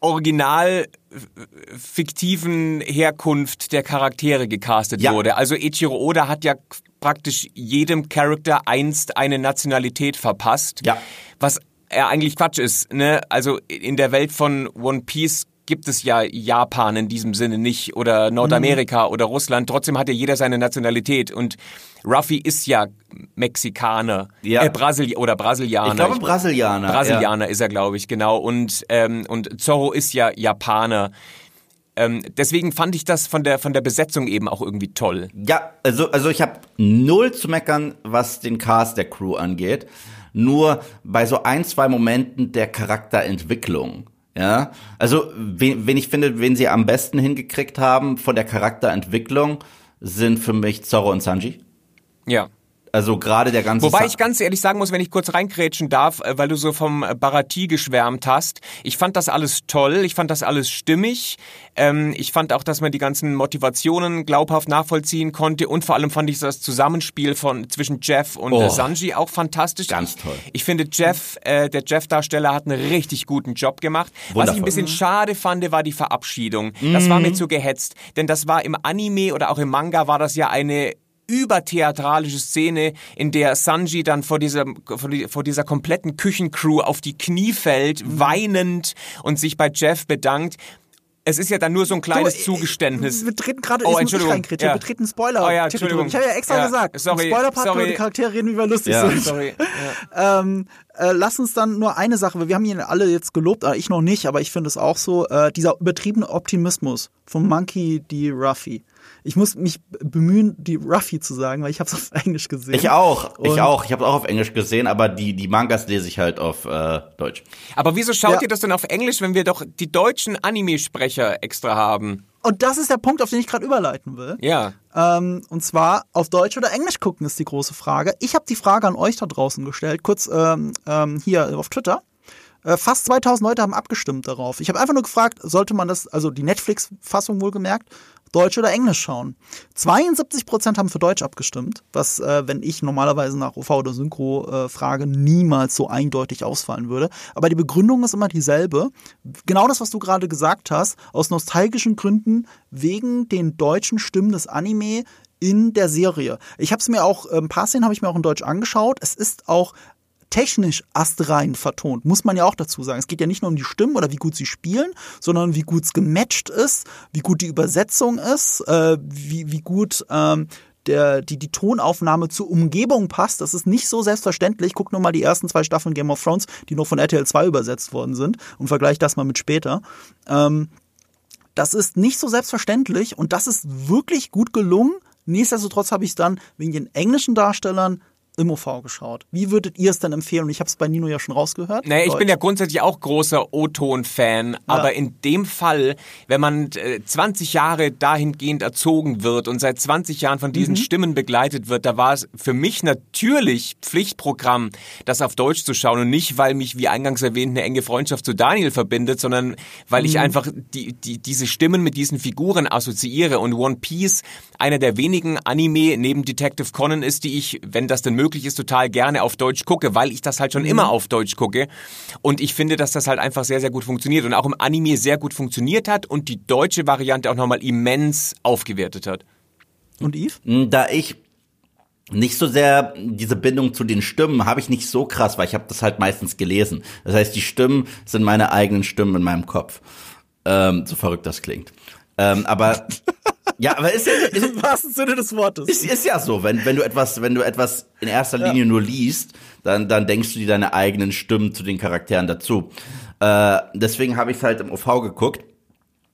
original äh, fiktiven Herkunft der Charaktere gecastet Ja. wurde. Also Ichiro Oda hat ja praktisch jedem Charakter einst eine Nationalität verpasst. Ja. Was ja eigentlich Quatsch ist, ne? Also in der Welt von One Piece gibt es ja Japan in diesem Sinne nicht oder Nordamerika oder Russland. Trotzdem hat ja jeder seine Nationalität und Ruffy ist ja Mexikaner Ja. äh, Brasil oder Brasilianer. Ich glaube Brasilianer. Brasilianer ist er, glaube ich, genau. Und, ähm, und Zorro ist ja Japaner. Ähm, deswegen fand ich das von der, von der Besetzung eben auch irgendwie toll. Ja, also, also ich habe null zu meckern, was den Cast der Crew angeht. Nur bei so ein, zwei Momenten der Charakterentwicklung. Ja, also wen, wen ich finde, wen sie am besten hingekriegt haben von der Charakterentwicklung, sind für mich Zorro und Sanji. Ja. Also gerade der ganze Wobei ich ganz ehrlich sagen muss, wenn ich kurz reinkrätschen darf, äh, weil du so vom Barati geschwärmt hast. Ich fand das alles toll, ich fand das alles stimmig. Ähm, ich fand auch, dass man die ganzen Motivationen glaubhaft nachvollziehen konnte und vor allem fand ich das Zusammenspiel von zwischen Jeff und Oh. äh, Sanji auch fantastisch. Ganz ich, toll. Ich finde Jeff, äh, der Jeff-Darsteller hat einen richtig guten Job gemacht. Was ich Wundervoll. ein bisschen schade fand, war die Verabschiedung. Das war mir zu gehetzt, denn das war im Anime oder auch im Manga war das ja eine übertheatralische Szene, in der Sanji dann vor dieser, vor, die, vor dieser kompletten Küchencrew auf die Knie fällt, weinend und sich bei Jeff bedankt. Es ist ja dann nur so ein kleines äh, Zugeständnis. Wir treten gerade, Oh, Entschuldigung. reinkrätschen, Ja. wir betreten Spoiler. Oh ja. Entschuldigung. Ich habe ja extra Ja, gesagt, sorry, im Spoiler-Part können wir die Charaktere reden, wie wir lustig Ja. sind. Sorry. Ja. Ähm, äh, lass uns dann nur eine Sache, weil wir haben ihn alle jetzt gelobt, äh, ich noch nicht, aber ich finde es auch so, äh, dieser übertriebene Optimismus von Monkey D. Ruffy. Ich muss mich bemühen, die Ruffy zu sagen, weil ich habe es auf Englisch gesehen. Ich auch, Und- ich auch. Ich habe auch auf Englisch gesehen, aber die, die Mangas lese ich halt auf äh, Deutsch. Aber wieso schaut Ja. ihr das denn auf Englisch, wenn wir doch die deutschen Anime-Sprecher extra haben? Und das ist der Punkt, auf den ich gerade überleiten will. Ja. Ähm, und zwar auf Deutsch oder Englisch gucken ist die große Frage. Ich habe die Frage an euch da draußen gestellt, kurz ähm, ähm, hier auf Twitter. Äh, fast 2000 Leute haben abgestimmt darauf. Ich habe einfach nur gefragt, sollte man das, also die Netflix-Fassung wohlgemerkt, Deutsch oder Englisch schauen. 72% haben für Deutsch abgestimmt, was, äh, wenn ich normalerweise nach OV oder Synchro äh, frage, niemals so eindeutig ausfallen würde. Aber die Begründung ist immer dieselbe. Genau das, was du gerade gesagt hast, aus nostalgischen Gründen wegen den deutschen Stimmen des Anime in der Serie. Ich habe es mir auch, äh, ein paar Szenen habe ich mir auch in Deutsch angeschaut. Es ist auch technisch astrein vertont, muss man ja auch dazu sagen. Es geht ja nicht nur um die Stimmen oder wie gut sie spielen, sondern wie gut es gematcht ist, wie gut die Übersetzung ist, äh, wie, wie gut ähm, der, die, die Tonaufnahme zur Umgebung passt. Das ist nicht so selbstverständlich. Guck nur mal die ersten zwei Staffeln Game of Thrones, die nur von RTL 2 übersetzt worden sind und vergleich das mal mit später. Ähm, das ist nicht so selbstverständlich und das ist wirklich gut gelungen. Nichtsdestotrotz habe ich es dann wegen den englischen Darstellern im OV geschaut. Wie würdet ihr es denn empfehlen? Und ich habe es bei Nino ja schon rausgehört. Naja, ich bin ja grundsätzlich auch großer O-Ton-Fan, aber in dem Fall, wenn man äh, 20 Jahre dahingehend erzogen wird und seit 20 Jahren von Mhm. diesen Stimmen begleitet wird, da war es für mich natürlich Pflichtprogramm, das auf Deutsch zu schauen und nicht, weil mich, wie eingangs erwähnt, eine enge Freundschaft zu Daniel verbindet, sondern weil Mhm. ich einfach die, die, diese Stimmen mit diesen Figuren assoziiere und One Piece einer der wenigen Anime neben Detective Conan ist, die ich, wenn das denn möglich ist, total gerne auf Deutsch gucke, weil ich das halt schon immer auf Deutsch gucke. Und ich finde, dass das halt einfach sehr, sehr gut funktioniert und auch im Anime sehr gut funktioniert hat und die deutsche Variante auch nochmal immens aufgewertet hat. Und Yves? Da ich nicht so sehr diese Bindung zu den Stimmen habe ich nicht so krass, weil ich habe das halt meistens gelesen. Das heißt, die Stimmen sind meine eigenen Stimmen in meinem Kopf. Ähm, so verrückt das klingt. Ähm, aber ja, aber ist ja, ist, Im wahrsten Sinne des Wortes. ist, ist ja so, wenn, wenn du etwas, wenn du etwas in erster Linie nur liest, dann, dann denkst du dir deine eigenen Stimmen zu den Charakteren dazu. Äh, deswegen habe ich halt im OV geguckt.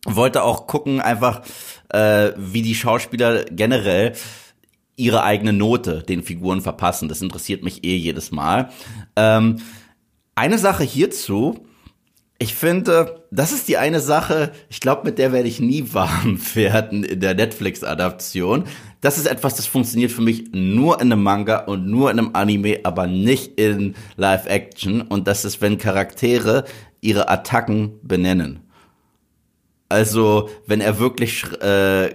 Wollte auch gucken, einfach, äh, wie die Schauspieler generell ihre eigene Note den Figuren verpassen. Das interessiert mich eh jedes Mal. Ähm, eine Sache hierzu, ich finde, das ist die eine Sache, ich glaube, mit der werde ich nie warm werden in der Netflix-Adaption. Das ist etwas, das funktioniert für mich nur in einem Manga und nur in einem Anime, aber nicht in Live-Action. Und das ist, wenn Charaktere ihre Attacken benennen. Also, wenn er wirklich äh,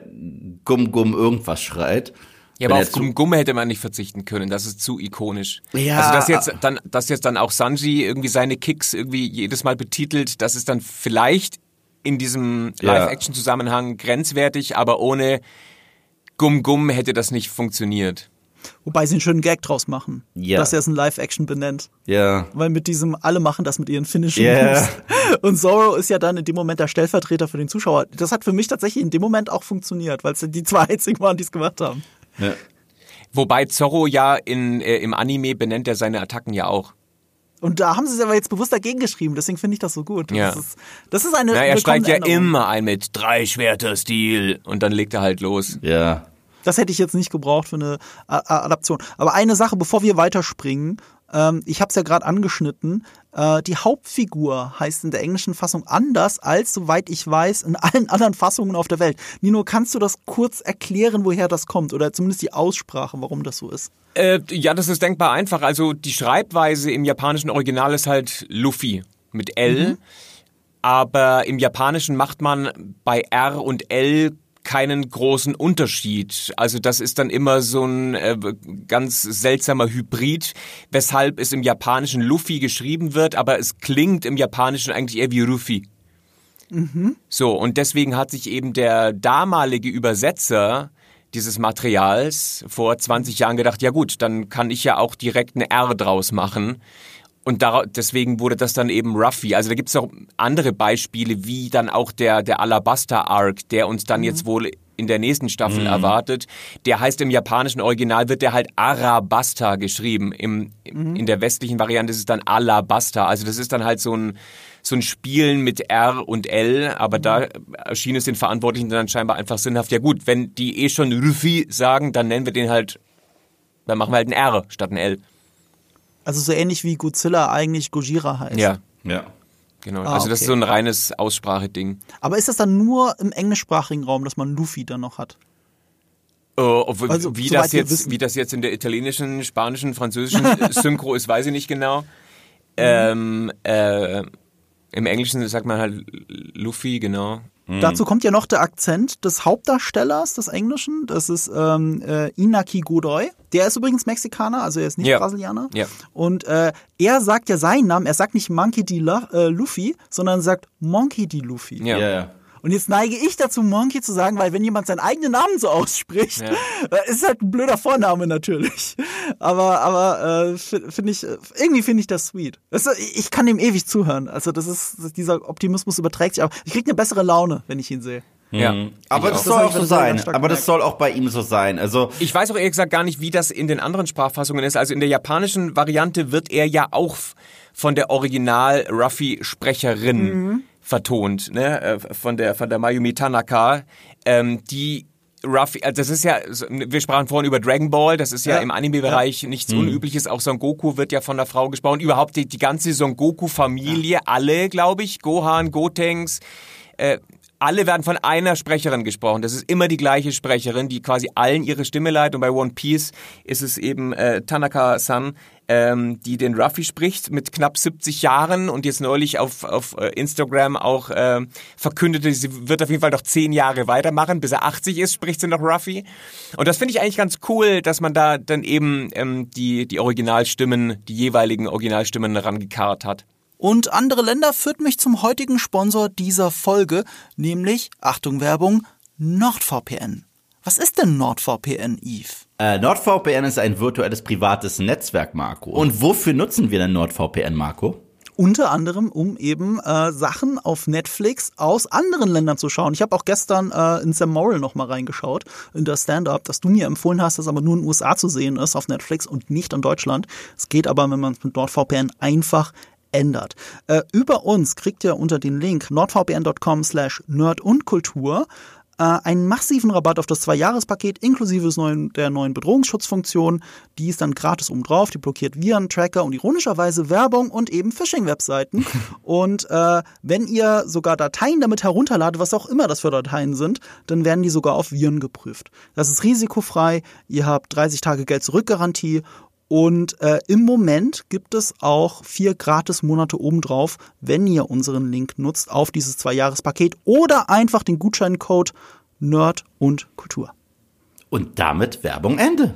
Gumm Gumm irgendwas schreit. Ja, aber er auf zu- Gumm Gumm hätte man nicht verzichten können. Das ist zu ikonisch. Ja, also dass jetzt dann, dass jetzt dann auch Sanji irgendwie seine Kicks irgendwie jedes Mal betitelt, das ist dann vielleicht in diesem. Live-Action-Zusammenhang grenzwertig, aber ohne Gumm Gumm hätte das nicht funktioniert. Wobei sie einen schönen Gag draus machen, Ja. dass er es in Live-Action benennt. Ja. Weil mit diesem, alle machen das mit ihren Finishing Ja. Moves. Und Zoro ist ja dann in dem Moment der Stellvertreter für den Zuschauer. Das hat für mich tatsächlich in dem Moment auch funktioniert, weil es die zwei einzigen waren, die es gemacht haben. Ja. Wobei Zorro ja in, äh, im Anime benennt er seine Attacken ja auch. Und da haben sie es aber jetzt bewusst dagegen geschrieben, deswegen finde ich das so gut. Ja. Das, ist, das ist eine Na, er steigt ja Änderung. immer ein mit drei Schwerter-Stil und dann legt er halt los. Ja. Das hätte ich jetzt nicht gebraucht für eine Adaption. Aber eine Sache, bevor wir weiterspringen, Ähm, ich habe es ja gerade angeschnitten. Äh, die Hauptfigur heißt in der englischen Fassung anders als, soweit ich weiß, in allen anderen Fassungen auf der Welt. Nino, kannst du das kurz erklären, woher das kommt? Oder zumindest die Aussprache, warum das so ist? Äh, ja, das ist denkbar einfach. Also die Schreibweise im japanischen Original ist halt Luffy mit L. Mhm. Aber im Japanischen macht man bei R und L keinen großen Unterschied. Also das ist dann immer so ein äh, ganz seltsamer Hybrid, weshalb es im Japanischen Luffy geschrieben wird, aber es klingt im Japanischen eigentlich eher wie Ruffy. Mhm. So, und deswegen hat sich eben der damalige Übersetzer dieses Materials vor 20 Jahren gedacht, ja gut, dann kann ich ja auch direkt eine R draus machen. Und da, deswegen wurde das dann eben Ruffy. Also da gibt es auch andere Beispiele, wie dann auch der, der Alabaster Arc, der uns dann mhm. jetzt wohl in der nächsten Staffel mhm. erwartet. Der heißt im japanischen Original, wird der halt Arabasta geschrieben. Im, mhm. In der westlichen Variante ist es dann Alabasta. Also das ist dann halt so ein, so ein Spielen mit R und L, aber mhm. da erschien es den Verantwortlichen dann scheinbar einfach sinnhaft. Ja gut, wenn die eh schon Ruffy sagen, dann nennen wir den halt, dann machen wir halt ein R statt ein L. Also so ähnlich wie Godzilla eigentlich Gojira heißt. Ja. Ja. Genau. Ah, also das okay. ist so ein reines Ausspracheding. Aber ist das dann nur im englischsprachigen Raum, dass man Luffy dann noch hat? Uh, also, wie, das jetzt, wie das jetzt in der italienischen, spanischen, französischen Synchro ist, weiß ich nicht genau. Mhm. Ähm, äh, Im Englischen sagt man halt Luffy, genau. Mhm. Dazu kommt ja noch der Akzent des Hauptdarstellers des Englischen. Das ist ähm, äh, Inaki Godoy. Der ist übrigens Mexikaner, also er ist nicht ja. Brasilianer. Ja. Und äh, er sagt ja seinen Namen. Er sagt nicht Monkey D. Äh, Luffy, sondern sagt Monkey D. Luffy. Ja, ja. ja. Und jetzt neige ich dazu, Monkey zu sagen, weil wenn jemand seinen eigenen Namen so ausspricht, ja. Äh, ist halt ein blöder Vorname natürlich. Aber, aber äh, finde ich, irgendwie finde ich das sweet. Das, ich kann dem ewig zuhören. Also das ist, dieser Optimismus überträgt sich. Aber ich kriege eine bessere Laune, wenn ich ihn sehe. Ja, mhm. aber das soll auch so sein. Aber das soll auch bei ihm so sein. Also ich weiß auch ehrlich gesagt gar nicht, wie das in den anderen Sprachfassungen ist. Also in der japanischen Variante wird er ja auch von der Original Ruffy Sprecherin mhm vertont, ne, äh, von der von der Mayumi Tanaka, ähm, die Ruffy, also das ist ja, wir sprachen vorhin über Dragon Ball, das ist ja, ja im Anime-Bereich ja. nichts mhm. Unübliches. Auch Son Goku wird ja von der Frau gesprochen. Überhaupt die, die ganze Son Goku-Familie, ja. alle, glaube ich, Gohan, Gotenks, äh, alle werden von einer Sprecherin gesprochen. Das ist immer die gleiche Sprecherin, die quasi allen ihre Stimme leitet. Und bei One Piece ist es eben äh, Tanaka-san, ähm, die den Ruffy spricht mit knapp 70 Jahren und jetzt neulich auf, auf äh, Instagram auch äh, verkündete, sie wird auf jeden Fall noch 10 Jahre weitermachen. Bis er 80 ist, spricht sie noch Ruffy. Und das finde ich eigentlich ganz cool, dass man da dann eben ähm, die, die Originalstimmen, die jeweiligen Originalstimmen rangekarrt hat. Und andere Länder führt mich zum heutigen Sponsor dieser Folge, nämlich, Achtung Werbung, NordVPN. Was ist denn NordVPN, Yves? Äh, NordVPN ist ein virtuelles privates Netzwerk, Marco. Und wofür nutzen wir denn NordVPN, Marco? Unter anderem, um eben äh, Sachen auf Netflix aus anderen Ländern zu schauen. Ich habe auch gestern äh, in Sam Morrill noch mal reingeschaut, in das Stand-up, das du mir empfohlen hast, das aber nur in den USA zu sehen ist auf Netflix und nicht in Deutschland. Es geht aber, wenn man es mit NordVPN einfach ändert. Äh, über uns kriegt ihr unter den Link nordvpn.com slash nerd und Kultur einen massiven Rabatt auf das Zwei-Jahres-Paket inklusive neuen, der neuen Bedrohungsschutzfunktion. Die ist dann gratis oben drauf. Die blockiert Viren-Tracker und ironischerweise Werbung und eben Phishing-Webseiten. und äh, wenn ihr sogar Dateien damit herunterladet, was auch immer das für Dateien sind, dann werden die sogar auf Viren geprüft. Das ist risikofrei. Ihr habt 30 Tage Geld-Zurück-Garantie und äh, im Moment gibt es auch vier Gratis-Monate obendrauf, wenn ihr unseren Link nutzt auf dieses Zwei-Jahres-Paket oder einfach den Gutscheincode Nerd und Kultur. Und damit Werbung Ende.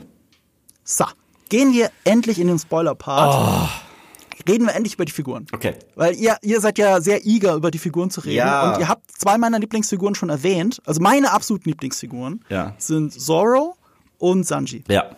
So, gehen wir endlich in den Spoiler-Part. Oh. Reden wir endlich über die Figuren. Okay. Weil ihr, ihr seid ja sehr eager, über die Figuren zu reden. Ja. Und ihr habt zwei meiner Lieblingsfiguren schon erwähnt. Also meine absoluten Lieblingsfiguren ja. sind Zoro und Sanji. Ja.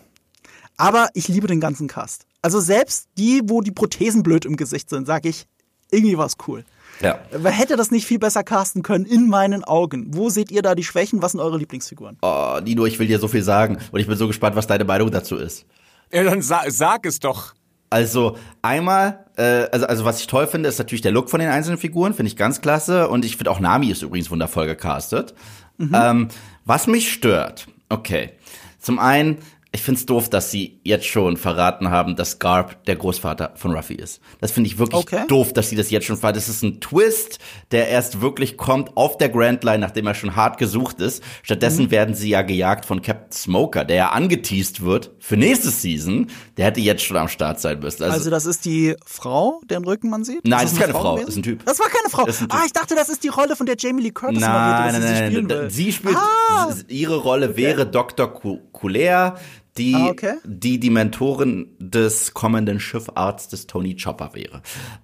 Aber ich liebe den ganzen Cast. Also selbst die, wo die Prothesen blöd im Gesicht sind, sage ich, irgendwie war es cool. Ja. Wer hätte das nicht viel besser casten können in meinen Augen? Wo seht ihr da die Schwächen? Was sind eure Lieblingsfiguren? Oh, Nino, ich will dir so viel sagen und ich bin so gespannt, was deine Meinung dazu ist. Ja, dann sa sag es doch. Also einmal, äh, also, also was ich toll finde, ist natürlich der Look von den einzelnen Figuren, finde ich ganz klasse. Und ich finde auch Nami ist übrigens wundervoll gecastet. Mhm. Ähm, was mich stört, okay. Zum einen Ich find's doof, dass sie jetzt schon verraten haben, dass Garb der Großvater von Ruffy ist. Das finde ich wirklich Okay. doof, dass sie das jetzt schon verraten. Das ist ein Twist, der erst wirklich kommt auf der Grand Line, nachdem er schon hart gesucht ist. Stattdessen Mhm. werden sie ja gejagt von Captain Smoker, der ja angeteased wird für nächste Season. Der hätte jetzt schon am Start sein müssen. Also, Also das ist die Frau, deren Rücken man sieht? Nein, das ist eine keine Frau, gewesen? das ist ein Typ. Das war keine Frau. Das ist. Ah, ich dachte, das ist die Rolle, von der Jamie Lee Curtis Nein, nein, sie nein, spielen nein. Sie spielt, Ah. ihre Rolle wäre Dr. Ku- Kulea, die, Ah, okay. die die Mentorin des kommenden Schiffarztes Tony Chopper wäre.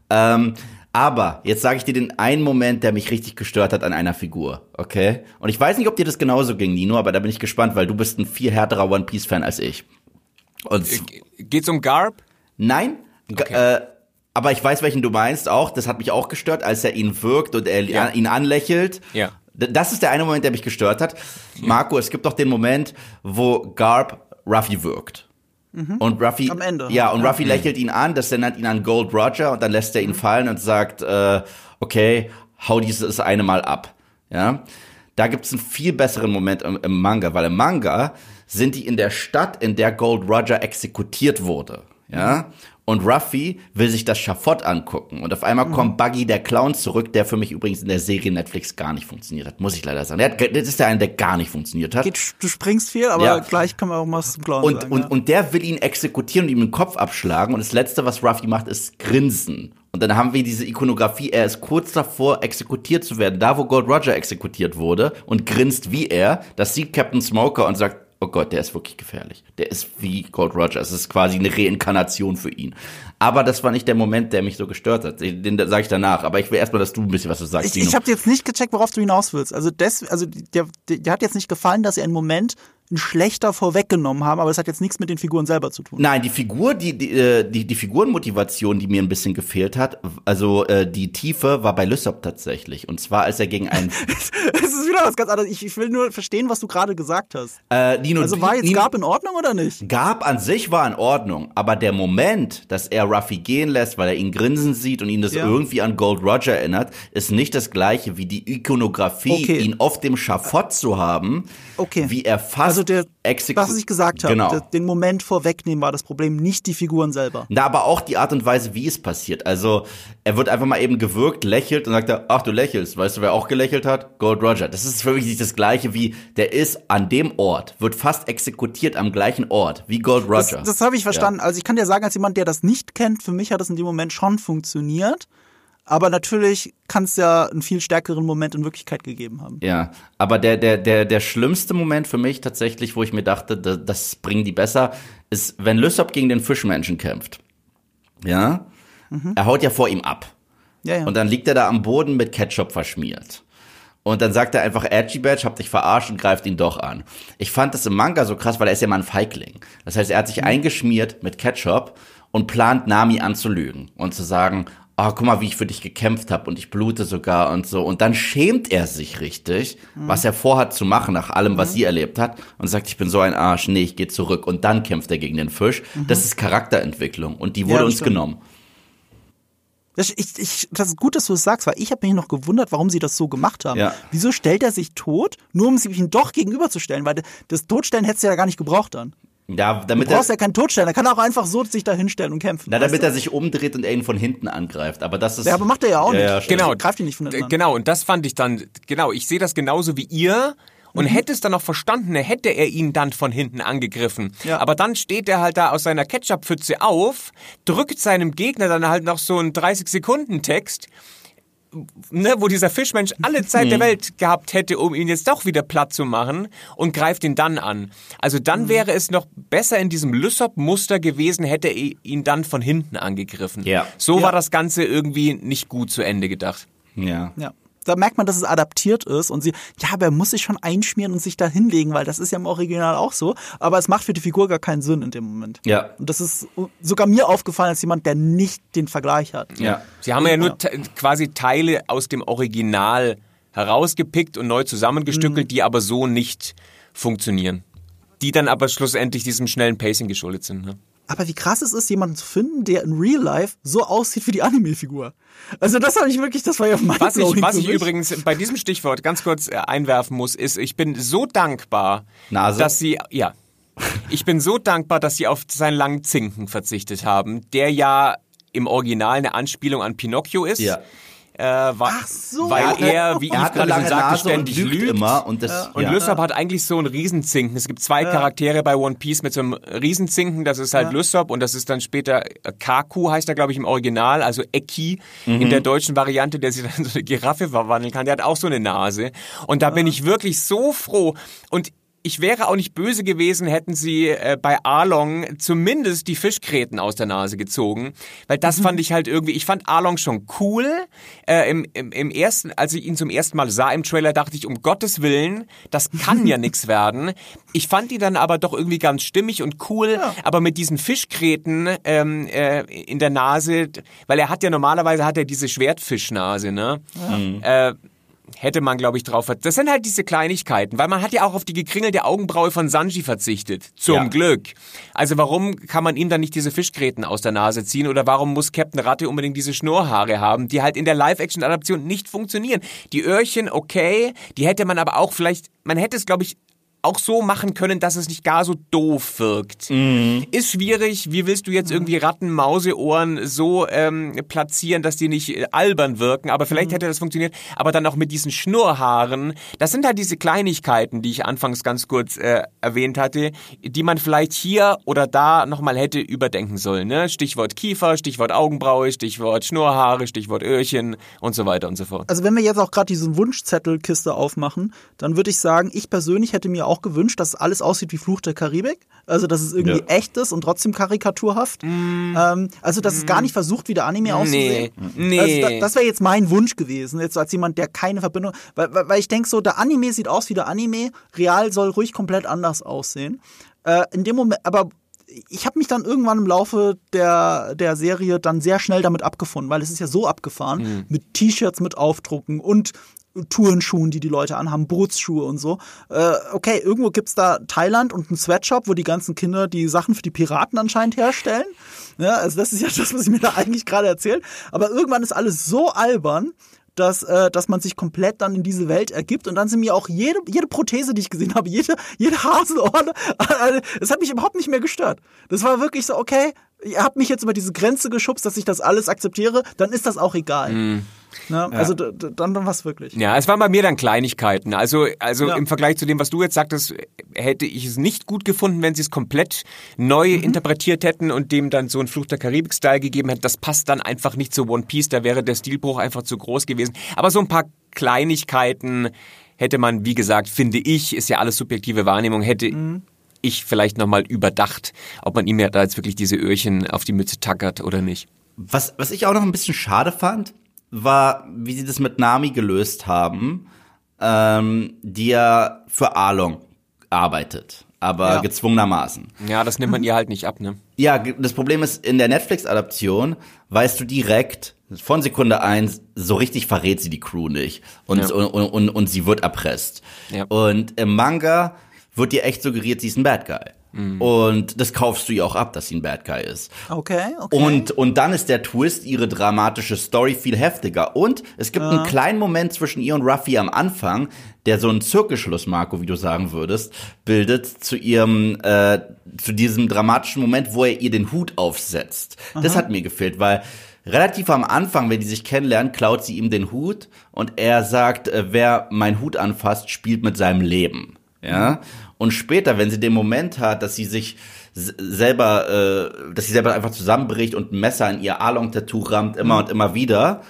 Ähm, aber jetzt sage ich dir den einen Moment, der mich richtig gestört hat an einer Figur, okay? Und ich weiß nicht, ob dir das genauso ging, Nino, aber da bin ich gespannt, weil du bist ein viel härterer One Piece Fan als ich. Und Geht's um Garb? Nein, g- äh, aber ich weiß, welchen du meinst auch. Das hat mich auch gestört, als er ihn wirkt und er Ja. ihn anlächelt. Ja. Das ist der eine Moment, der mich gestört hat. Marco, es gibt doch den Moment, wo Garb Ruffy wirkt. Und Ruffy, Mhm. Am Ende. ja, und Ja. Ruffy lächelt ihn an, das erinnert ihn an Gold Roger und dann lässt er ihn Mhm. fallen und sagt, äh, okay, hau dieses eine Mal ab. Ja, da gibt's einen viel besseren Moment im, im Manga, weil im Manga sind die in der Stadt, in der Gold Roger exekutiert wurde. Ja, und Ruffy will sich das Schafott angucken und auf einmal Mhm. kommt Buggy der Clown zurück, der für mich übrigens in der Serie Netflix gar nicht funktioniert hat, muss ich leider sagen. Der hat, das ist der eine, der gar nicht funktioniert hat. Geht, du springst viel, aber Ja. gleich können wir auch mal zum Clown Und, sagen. und, ja. und der will ihn exekutieren und ihm den Kopf abschlagen. Und das Letzte, was Ruffy macht, ist grinsen. Und dann haben wir diese Ikonografie, er ist kurz davor, exekutiert zu werden, da wo Gold Roger exekutiert wurde und grinst wie er. Das sieht Captain Smoker und sagt, oh Gott, der ist wirklich gefährlich. Der ist wie Gold Roger. Es ist quasi eine Reinkarnation für ihn. Aber das war nicht der Moment, der mich so gestört hat. Den sage ich danach. Aber ich will erstmal, dass du ein bisschen was du sagst. Ich, Dino. ich habe jetzt nicht gecheckt, worauf du hinaus willst. Also, des, also der, der, der hat jetzt nicht gefallen, dass sie einen Moment ein schlechter vorweggenommen haben, aber es hat jetzt nichts mit den Figuren selber zu tun. Nein, die Figur, die, die, äh, die, die Figurenmotivation, die mir ein bisschen gefehlt hat, also äh, die Tiefe war bei Lysop tatsächlich. Und zwar, als er gegen einen Es ist wieder was ganz anderes. Ich, ich will nur verstehen, was du gerade gesagt hast. äh, Nino, Also war jetzt Nino, Gab in Ordnung oder nicht? Gab an sich war in Ordnung, aber der Moment, dass er Ruffy gehen lässt, weil er ihn grinsen sieht und ihn das Ja. irgendwie an Gold Roger erinnert, ist nicht das gleiche wie die Ikonografie, Okay. ihn auf dem Schafott zu haben, Okay. wie er fast Also der, was ich gesagt habe, Genau. der- den Moment vorwegnehmen war das Problem, nicht die Figuren selber. Na, aber auch die Art und Weise, wie es passiert. Also, er wird einfach mal eben gewürgt, lächelt und sagt, er, ach, du lächelst. Weißt du, wer auch gelächelt hat? Gold Roger. Das ist für mich nicht das Gleiche wie, der ist an dem Ort, wird fast exekutiert am gleichen Ort, wie Gold Das, Roger. das habe ich verstanden. Also ich kann dir sagen, als jemand, der das nicht kennt, für mich hat das in dem Moment schon funktioniert. Aber natürlich kann es ja einen viel stärkeren Moment in Wirklichkeit gegeben haben. Ja, aber der, der, der, der schlimmste Moment für mich tatsächlich, wo ich mir dachte, das, das bringen die besser, ist, wenn Lysop gegen den Fischmenschen kämpft. Ja? Er haut ja vor ihm ab. Ja, ja. Und dann liegt er da am Boden mit Ketchup verschmiert. Und dann sagt er einfach, Edgy Badge, hab dich verarscht und greift ihn doch an. Ich fand das im Manga so krass, weil er ist ja mal ein Feigling. Das heißt, er hat sich eingeschmiert mit Ketchup und plant Nami anzulügen und zu sagen, ah, guck mal, wie ich für dich gekämpft habe und ich blute sogar und so. Und dann schämt er sich richtig, was er vorhat zu machen nach allem, was sie erlebt hat und sagt, ich bin so ein Arsch, nee, ich gehe zurück. Und dann kämpft er gegen den Fisch. Das ist Charakterentwicklung und die wurde das uns stimmt. genommen. Das, ich, ich, das ist gut, dass du es sagst, weil ich habe mich noch gewundert, warum sie das so gemacht haben. Ja. Wieso stellt er sich tot, nur um sich ihm doch gegenüberzustellen? Weil das Totstellen hättest du ja gar nicht gebraucht dann. Ja, Du damit er, brauchst ja keinen Totstellen, er kann auch einfach so sich da hinstellen und kämpfen. na, damit weißt er sich umdreht und er ihn von hinten angreift. Aber das ist. du? ja, aber macht er ja auch Ja, nicht. ja. Genau. Greift ihn nicht von hinten an. Genau, und das fand ich dann, genau, ich sehe das genauso wie ihr. Und hätte es dann noch verstanden, hätte er ihn dann von hinten angegriffen. Ja. Aber dann steht er halt da aus seiner Ketchup-Pfütze auf, drückt seinem Gegner dann halt noch so einen 30-Sekunden-Text, ne, wo dieser Fischmensch alle Zeit Mhm. der Welt gehabt hätte, um ihn jetzt doch wieder platt zu machen und greift ihn dann an. Also Mhm. dann wäre es noch besser in diesem Lysop-Muster gewesen, hätte er ihn dann von hinten angegriffen. Ja. So Ja. war das Ganze irgendwie nicht gut zu Ende gedacht. Ja. Ja. Da merkt man, dass es adaptiert ist und sie, ja, aber er muss sich schon einschmieren und sich da hinlegen, weil das ist ja im Original auch so. Aber es macht für die Figur gar keinen Sinn in dem Moment. Ja. Und das ist sogar mir aufgefallen als jemand, der nicht den Vergleich hat. Ja. Sie haben ja nur te- quasi Teile aus dem Original herausgepickt und neu zusammengestückelt, die aber so nicht funktionieren. Die dann aber schlussendlich diesem schnellen Pacing geschuldet sind. Ne? Aber wie krass es ist, jemanden zu finden, der in Real Life so aussieht wie die Anime-Figur. Also das habe ich wirklich, das war ja Was ich, was für ich mich. übrigens bei diesem Stichwort ganz kurz äh, einwerfen muss, ist, ich bin so dankbar, Nase? dass sie, ja, Ich bin so dankbar, dass sie auf seinen langen Zinken verzichtet haben, der ja im Original eine Anspielung an Pinocchio ist. Ja. Äh, wa- Ach so. Weil Er wie er gerade schon sagte, Nase und ständig lügt lügt. immer und das Und ja. Lysop hat eigentlich so einen Riesenzinken. Es gibt zwei Charaktere bei One Piece mit so einem Riesenzinken. Das ist halt Lysop und das ist dann später äh, Kaku heißt er, glaube ich, im Original, also Eki in der deutschen Variante, der sich dann in so eine Giraffe verwandeln kann. Der hat auch so eine Nase. Und da bin ich wirklich so froh. Und ich wäre auch nicht böse gewesen, hätten sie äh, bei Arlong zumindest die Fischgräten aus der Nase gezogen, weil das fand ich halt irgendwie, ich fand Arlong schon cool. Äh, im, im, Im ersten, als ich ihn zum ersten Mal sah im Trailer, dachte ich, um Gottes Willen, das kann ja nix werden. Ich fand die dann aber doch irgendwie ganz stimmig und cool, aber mit diesen Fischgräten ähm, äh, in der Nase, weil er hat ja normalerweise hat er diese Schwertfischnase, ne? Äh, hätte man, glaube ich, drauf verzichtet. Das sind halt diese Kleinigkeiten, weil man hat ja auch auf die gekringelte Augenbraue von Sanji verzichtet. Zum Ja. Glück. Also warum kann man ihm dann nicht diese Fischgräten aus der Nase ziehen oder warum muss Captain Ratte unbedingt diese Schnurrhaare haben, die halt in der Live-Action-Adaption nicht funktionieren? Die Öhrchen, okay, die hätte man aber auch vielleicht, man hätte es, glaube ich, auch so machen können, dass es nicht gar so doof wirkt. Ist schwierig. Wie willst du jetzt irgendwie Ratten, Mauseohren so ähm, platzieren, dass die nicht äh, albern wirken? Aber vielleicht hätte das funktioniert. Aber dann auch mit diesen Schnurrhaaren. Das sind halt diese Kleinigkeiten, die ich anfangs ganz kurz äh, erwähnt hatte, die man vielleicht hier oder da nochmal hätte überdenken sollen. Ne? Stichwort Kiefer, Stichwort Augenbraue, Stichwort Schnurrhaare, Stichwort Öhrchen und so weiter und so fort. Also wenn wir jetzt auch gerade diese Wunschzettelkiste aufmachen, dann würde ich sagen, ich persönlich hätte mir auch gewünscht, dass alles aussieht wie Fluch der Karibik. Also dass es irgendwie Ja. echt ist und trotzdem karikaturhaft. Ähm, also dass es gar nicht versucht, wie der Anime auszusehen. nee. Also da, das wäre jetzt mein Wunsch gewesen, jetzt als jemand, der keine Verbindung, weil, weil, weil ich denke so, der Anime sieht aus wie der Anime, real soll ruhig komplett anders aussehen. Äh, in dem Moment, aber ich habe mich dann irgendwann im Laufe der, der Serie dann sehr schnell damit abgefunden, weil es ist ja so abgefahren, mit T-Shirts mit Aufdrucken und Tourenschuhen, die die Leute anhaben, Bootsschuhe und so. Äh, okay, irgendwo gibt's da Thailand und einen Sweatshop, wo die ganzen Kinder die Sachen für die Piraten anscheinend herstellen. Ja, also das ist ja das, was ich mir da eigentlich gerade erzählt. Aber irgendwann ist alles so albern, dass, äh, dass man sich komplett dann in diese Welt ergibt. Und dann sind mir auch jede, jede Prothese, die ich gesehen habe, jede, jede Hasenohr, es hat mich überhaupt nicht mehr gestört. Das war wirklich so, okay, ihr habt mich jetzt über diese Grenze geschubst, dass ich das alles akzeptiere, dann ist das auch egal. Ne? Also d- d- dann, dann was wirklich. Ja, es waren bei mir dann Kleinigkeiten. Also, also Ja. im Vergleich zu dem, was du jetzt sagtest, hätte ich es nicht gut gefunden, wenn sie es komplett neu Mhm. interpretiert hätten und dem dann so einen Fluch der Karibik-Style gegeben hätten. Das passt dann einfach nicht zu One Piece, da wäre der Stilbruch einfach zu groß gewesen. Aber so ein paar Kleinigkeiten hätte man, wie gesagt, finde ich, ist ja alles subjektive Wahrnehmung, hätte Mhm. Ich vielleicht nochmal überdacht, ob man ihm ja da jetzt wirklich diese Öhrchen auf die Mütze tackert oder nicht. Was, was ich auch noch ein bisschen schade fand, war, wie sie das mit Nami gelöst haben, ähm, die ja für Arlong arbeitet, aber Ja. gezwungenermaßen. Ja, das nimmt man ihr halt nicht ab, ne? Ja, das Problem ist, in der Netflix-Adaption weißt du direkt, von Sekunde eins, so richtig verrät sie die Crew nicht. Und, Ja. und, und, und, und sie wird erpresst. Ja. Und im Manga wird dir echt suggeriert, sie ist ein Bad Guy. Mhm. Und das kaufst du ihr auch ab, dass sie ein Bad Guy ist. Okay, okay. Und, und dann ist der Twist, ihre dramatische Story viel heftiger. Und es gibt einen kleinen Moment zwischen ihr und Ruffy am Anfang, der so einen Zirkelschluss, Marco, wie du sagen würdest, bildet zu ihrem, äh, zu diesem dramatischen Moment, wo er ihr den Hut aufsetzt. Das hat mir gefehlt, weil relativ am Anfang, wenn die sich kennenlernen, klaut sie ihm den Hut und er sagt, äh, wer meinen Hut anfasst, spielt mit seinem Leben. Ja. Und später, wenn sie den Moment hat, dass sie sich selber, äh, dass sie selber einfach zusammenbricht und ein Messer in ihr Along-Tattoo rammt, immer und immer wieder,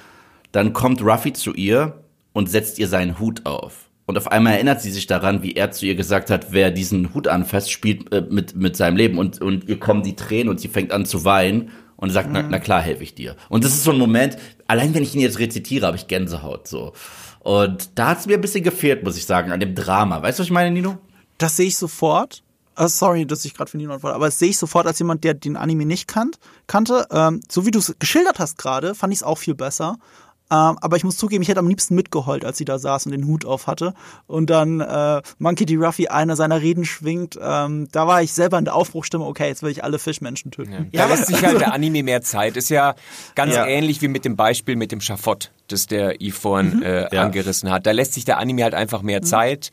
dann kommt Ruffy zu ihr und setzt ihr seinen Hut auf. Und auf einmal erinnert sie sich daran, wie er zu ihr gesagt hat, wer diesen Hut anfasst, spielt äh, mit, mit seinem Leben. Und, und ihr kommen die Tränen und sie fängt an zu weinen und sagt, na, na klar, helfe ich dir. Und das ist so ein Moment, allein wenn ich ihn jetzt rezitiere, habe ich Gänsehaut so. Und da hat es mir ein bisschen gefehlt, muss ich sagen, an dem Drama. Weißt du, was ich meine, Nino? Das sehe ich sofort. Ah, sorry, dass ich gerade für Nino antworte, aber das sehe ich sofort als jemand, der den Anime nicht kannt, kannte. Ähm, so wie du es geschildert hast gerade, fand ich es auch viel besser. Ähm, aber ich muss zugeben, ich hätte am liebsten mitgeheult, als sie da saß und den Hut auf hatte. Und dann äh, Monkey D. Ruffy einer seiner Reden schwingt. Ähm, da war ich selber in der Aufbruchstimme, okay, jetzt will ich alle Fischmenschen töten. Ja. Da lässt sich halt der Anime mehr Zeit. Ist ja ganz Ja. ähnlich wie mit dem Beispiel mit dem Schafott, das der Yves vorhin Mhm. äh, Ja. angerissen hat. Da lässt sich der Anime halt einfach mehr Zeit.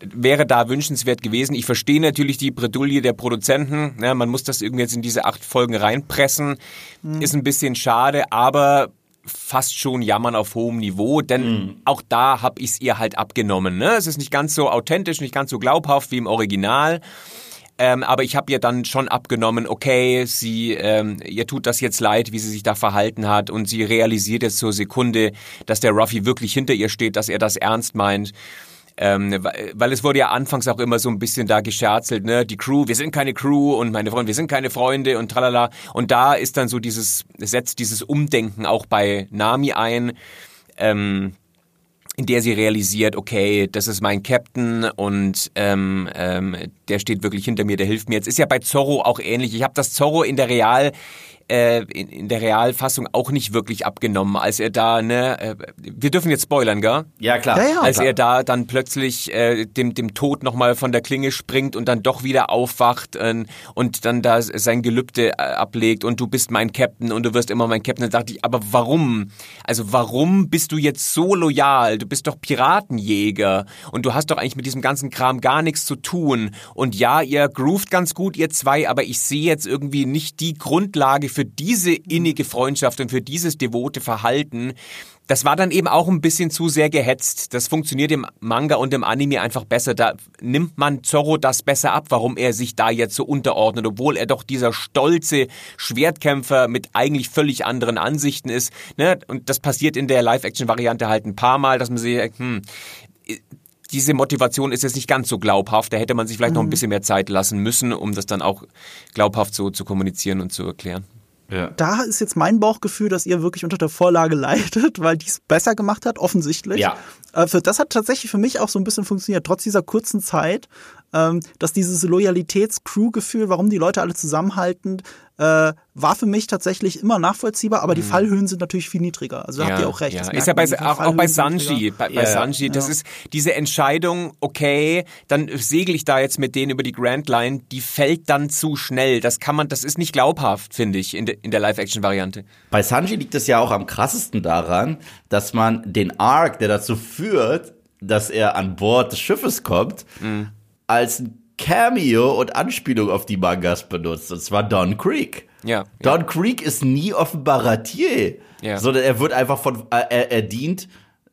Wäre da wünschenswert gewesen. Ich verstehe natürlich die Bredouille der Produzenten. Ja, man muss das irgendwie jetzt in diese acht Folgen reinpressen. Mhm. Ist ein bisschen schade, aber fast schon jammern auf hohem Niveau, denn auch da habe ich es ihr halt abgenommen. Ne? Es ist nicht ganz so authentisch, nicht ganz so glaubhaft wie im Original. Ähm, aber ich habe ihr dann schon abgenommen, okay, sie, ähm, ihr tut das jetzt leid, wie sie sich da verhalten hat und sie realisiert jetzt zur Sekunde, dass der Ruffy wirklich hinter ihr steht, dass er das ernst meint. Ähm, weil es wurde ja anfangs auch immer so ein bisschen da gescherzelt, ne? Die Crew, wir sind keine Crew und meine Freunde, wir sind keine Freunde und tralala. Und da ist dann so dieses, setzt dieses Umdenken auch bei Nami ein. Ähm, in der sie realisiert, okay, das ist mein Captain und ähm, ähm, der steht wirklich hinter mir, der hilft mir. Jetzt ist ja bei Zorro auch ähnlich. Ich habe das Zorro in der Real äh, in, in der Realfassung auch nicht wirklich abgenommen, als er da, ne, äh, wir dürfen jetzt spoilern, gell? Ja, klar. Ja, ja. als klar. er da dann plötzlich äh, dem, dem Tod nochmal von der Klinge springt und dann doch wieder aufwacht äh, und dann da sein Gelübde äh, ablegt und du bist mein Captain und du wirst immer mein Captain. Dann dachte ich, aber warum? Also warum bist du jetzt so loyal? Du bist doch Piratenjäger und du hast doch eigentlich mit diesem ganzen Kram gar nichts zu tun. Und ja, ihr groovt ganz gut, ihr zwei, aber ich sehe jetzt irgendwie nicht die Grundlage für diese innige Freundschaft und für dieses devote Verhalten. Das war dann eben auch ein bisschen zu sehr gehetzt. Das funktioniert im Manga und im Anime einfach besser. Da nimmt man Zorro das besser ab, warum er sich da jetzt so unterordnet, obwohl er doch dieser stolze Schwertkämpfer mit eigentlich völlig anderen Ansichten ist. Ne? Und das passiert in der Live-Action-Variante halt ein paar Mal, dass man sich, hm, diese Motivation ist jetzt nicht ganz so glaubhaft. Da hätte man sich vielleicht noch ein bisschen mehr Zeit lassen müssen, um das dann auch glaubhaft so zu kommunizieren und zu erklären. Ja. Da ist jetzt mein Bauchgefühl, dass ihr wirklich unter der Vorlage leidet, weil die es besser gemacht hat, offensichtlich. Ja. Äh, für das hat tatsächlich für mich auch so ein bisschen funktioniert, trotz dieser kurzen Zeit, ähm, dass dieses Loyalitäts-Crew-Gefühl, warum die Leute alle zusammenhalten, äh, war für mich tatsächlich immer nachvollziehbar, aber die Fallhöhen sind natürlich viel niedriger. Also da habt ihr auch recht. Mhm. Ja. das Ist ja bei, auch, auch bei Sanji. Bei, bei Ja, Sanji, das ist diese Entscheidung, okay, dann segel ich da jetzt mit denen über die Grand Line, die fällt dann zu schnell. Das kann man, das ist nicht glaubhaft, finde ich, in, de, in der Live-Action-Variante. Bei Sanji liegt es ja auch am krassesten daran, dass man den Arc, der dazu führt, dass er an Bord des Schiffes kommt, als ein Cameo und Anspielung auf die Mangas benutzt. Und zwar Don Creek. Ja. Don Creek ist nie offenbarer Tier, Ja. sondern er wird einfach von, äh, er, er dient,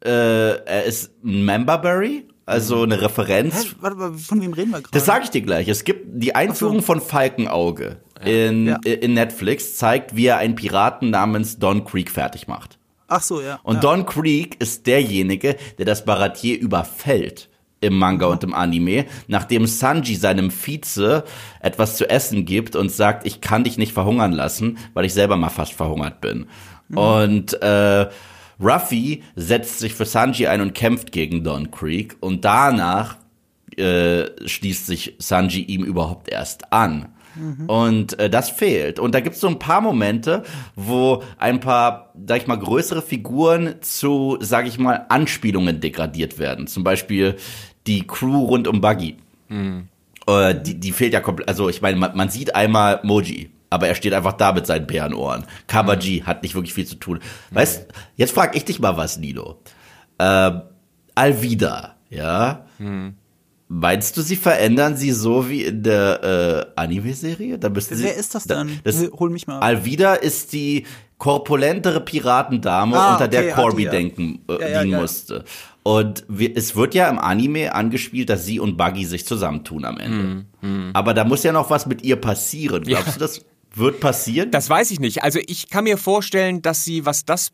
äh, er ist ein Memberberry, also eine Referenz Hä? Warte mal, von wem reden wir gerade? das sage ich dir gleich. Es gibt die Einführung von Falkenauge in, Ja. in Netflix, zeigt, wie er einen Piraten namens Don Creek fertig macht. Ach so, ja. Und ja. Don Creek ist derjenige, der das Baratier überfällt im Manga und im Anime, nachdem Sanji seinem Vize etwas zu essen gibt und sagt, ich kann dich nicht verhungern lassen, weil ich selber mal fast verhungert bin. Und äh, Ruffy setzt sich für Sanji ein und kämpft gegen Don Creek und danach äh, schließt sich Sanji ihm überhaupt erst an. Und äh, das fehlt. Und da gibt es so ein paar Momente, wo ein paar, sag ich mal, größere Figuren zu, sag ich mal, Anspielungen degradiert werden. Zum Beispiel die Crew rund um Buggy. Äh, die, die fehlt ja komplett. Also ich meine, man, man sieht einmal Moji, aber er steht einfach da mit seinen Bärenohren. Kabaji hat nicht wirklich viel zu tun. Weißt, jetzt frag ich dich mal was, Nilo. Äh, Alvida, ja. Meinst du, sie verändern sie so wie in der äh, Anime-Serie? Da sie, Wer ist das da- denn? das, Hol mich mal ab. Alvida ist die korpulentere Piratendame, Ah, unter der okay, Corby ah, die, ja. denken äh, Ja, ja, dienen ja. musste. Und wir, es wird ja im Anime angespielt, dass sie und Buggy sich zusammentun am Ende. Hm, Aber da muss ja noch was mit ihr passieren. Glaubst Ja. du, das wird passieren? Das weiß ich nicht. Also ich kann mir vorstellen, dass sie, was das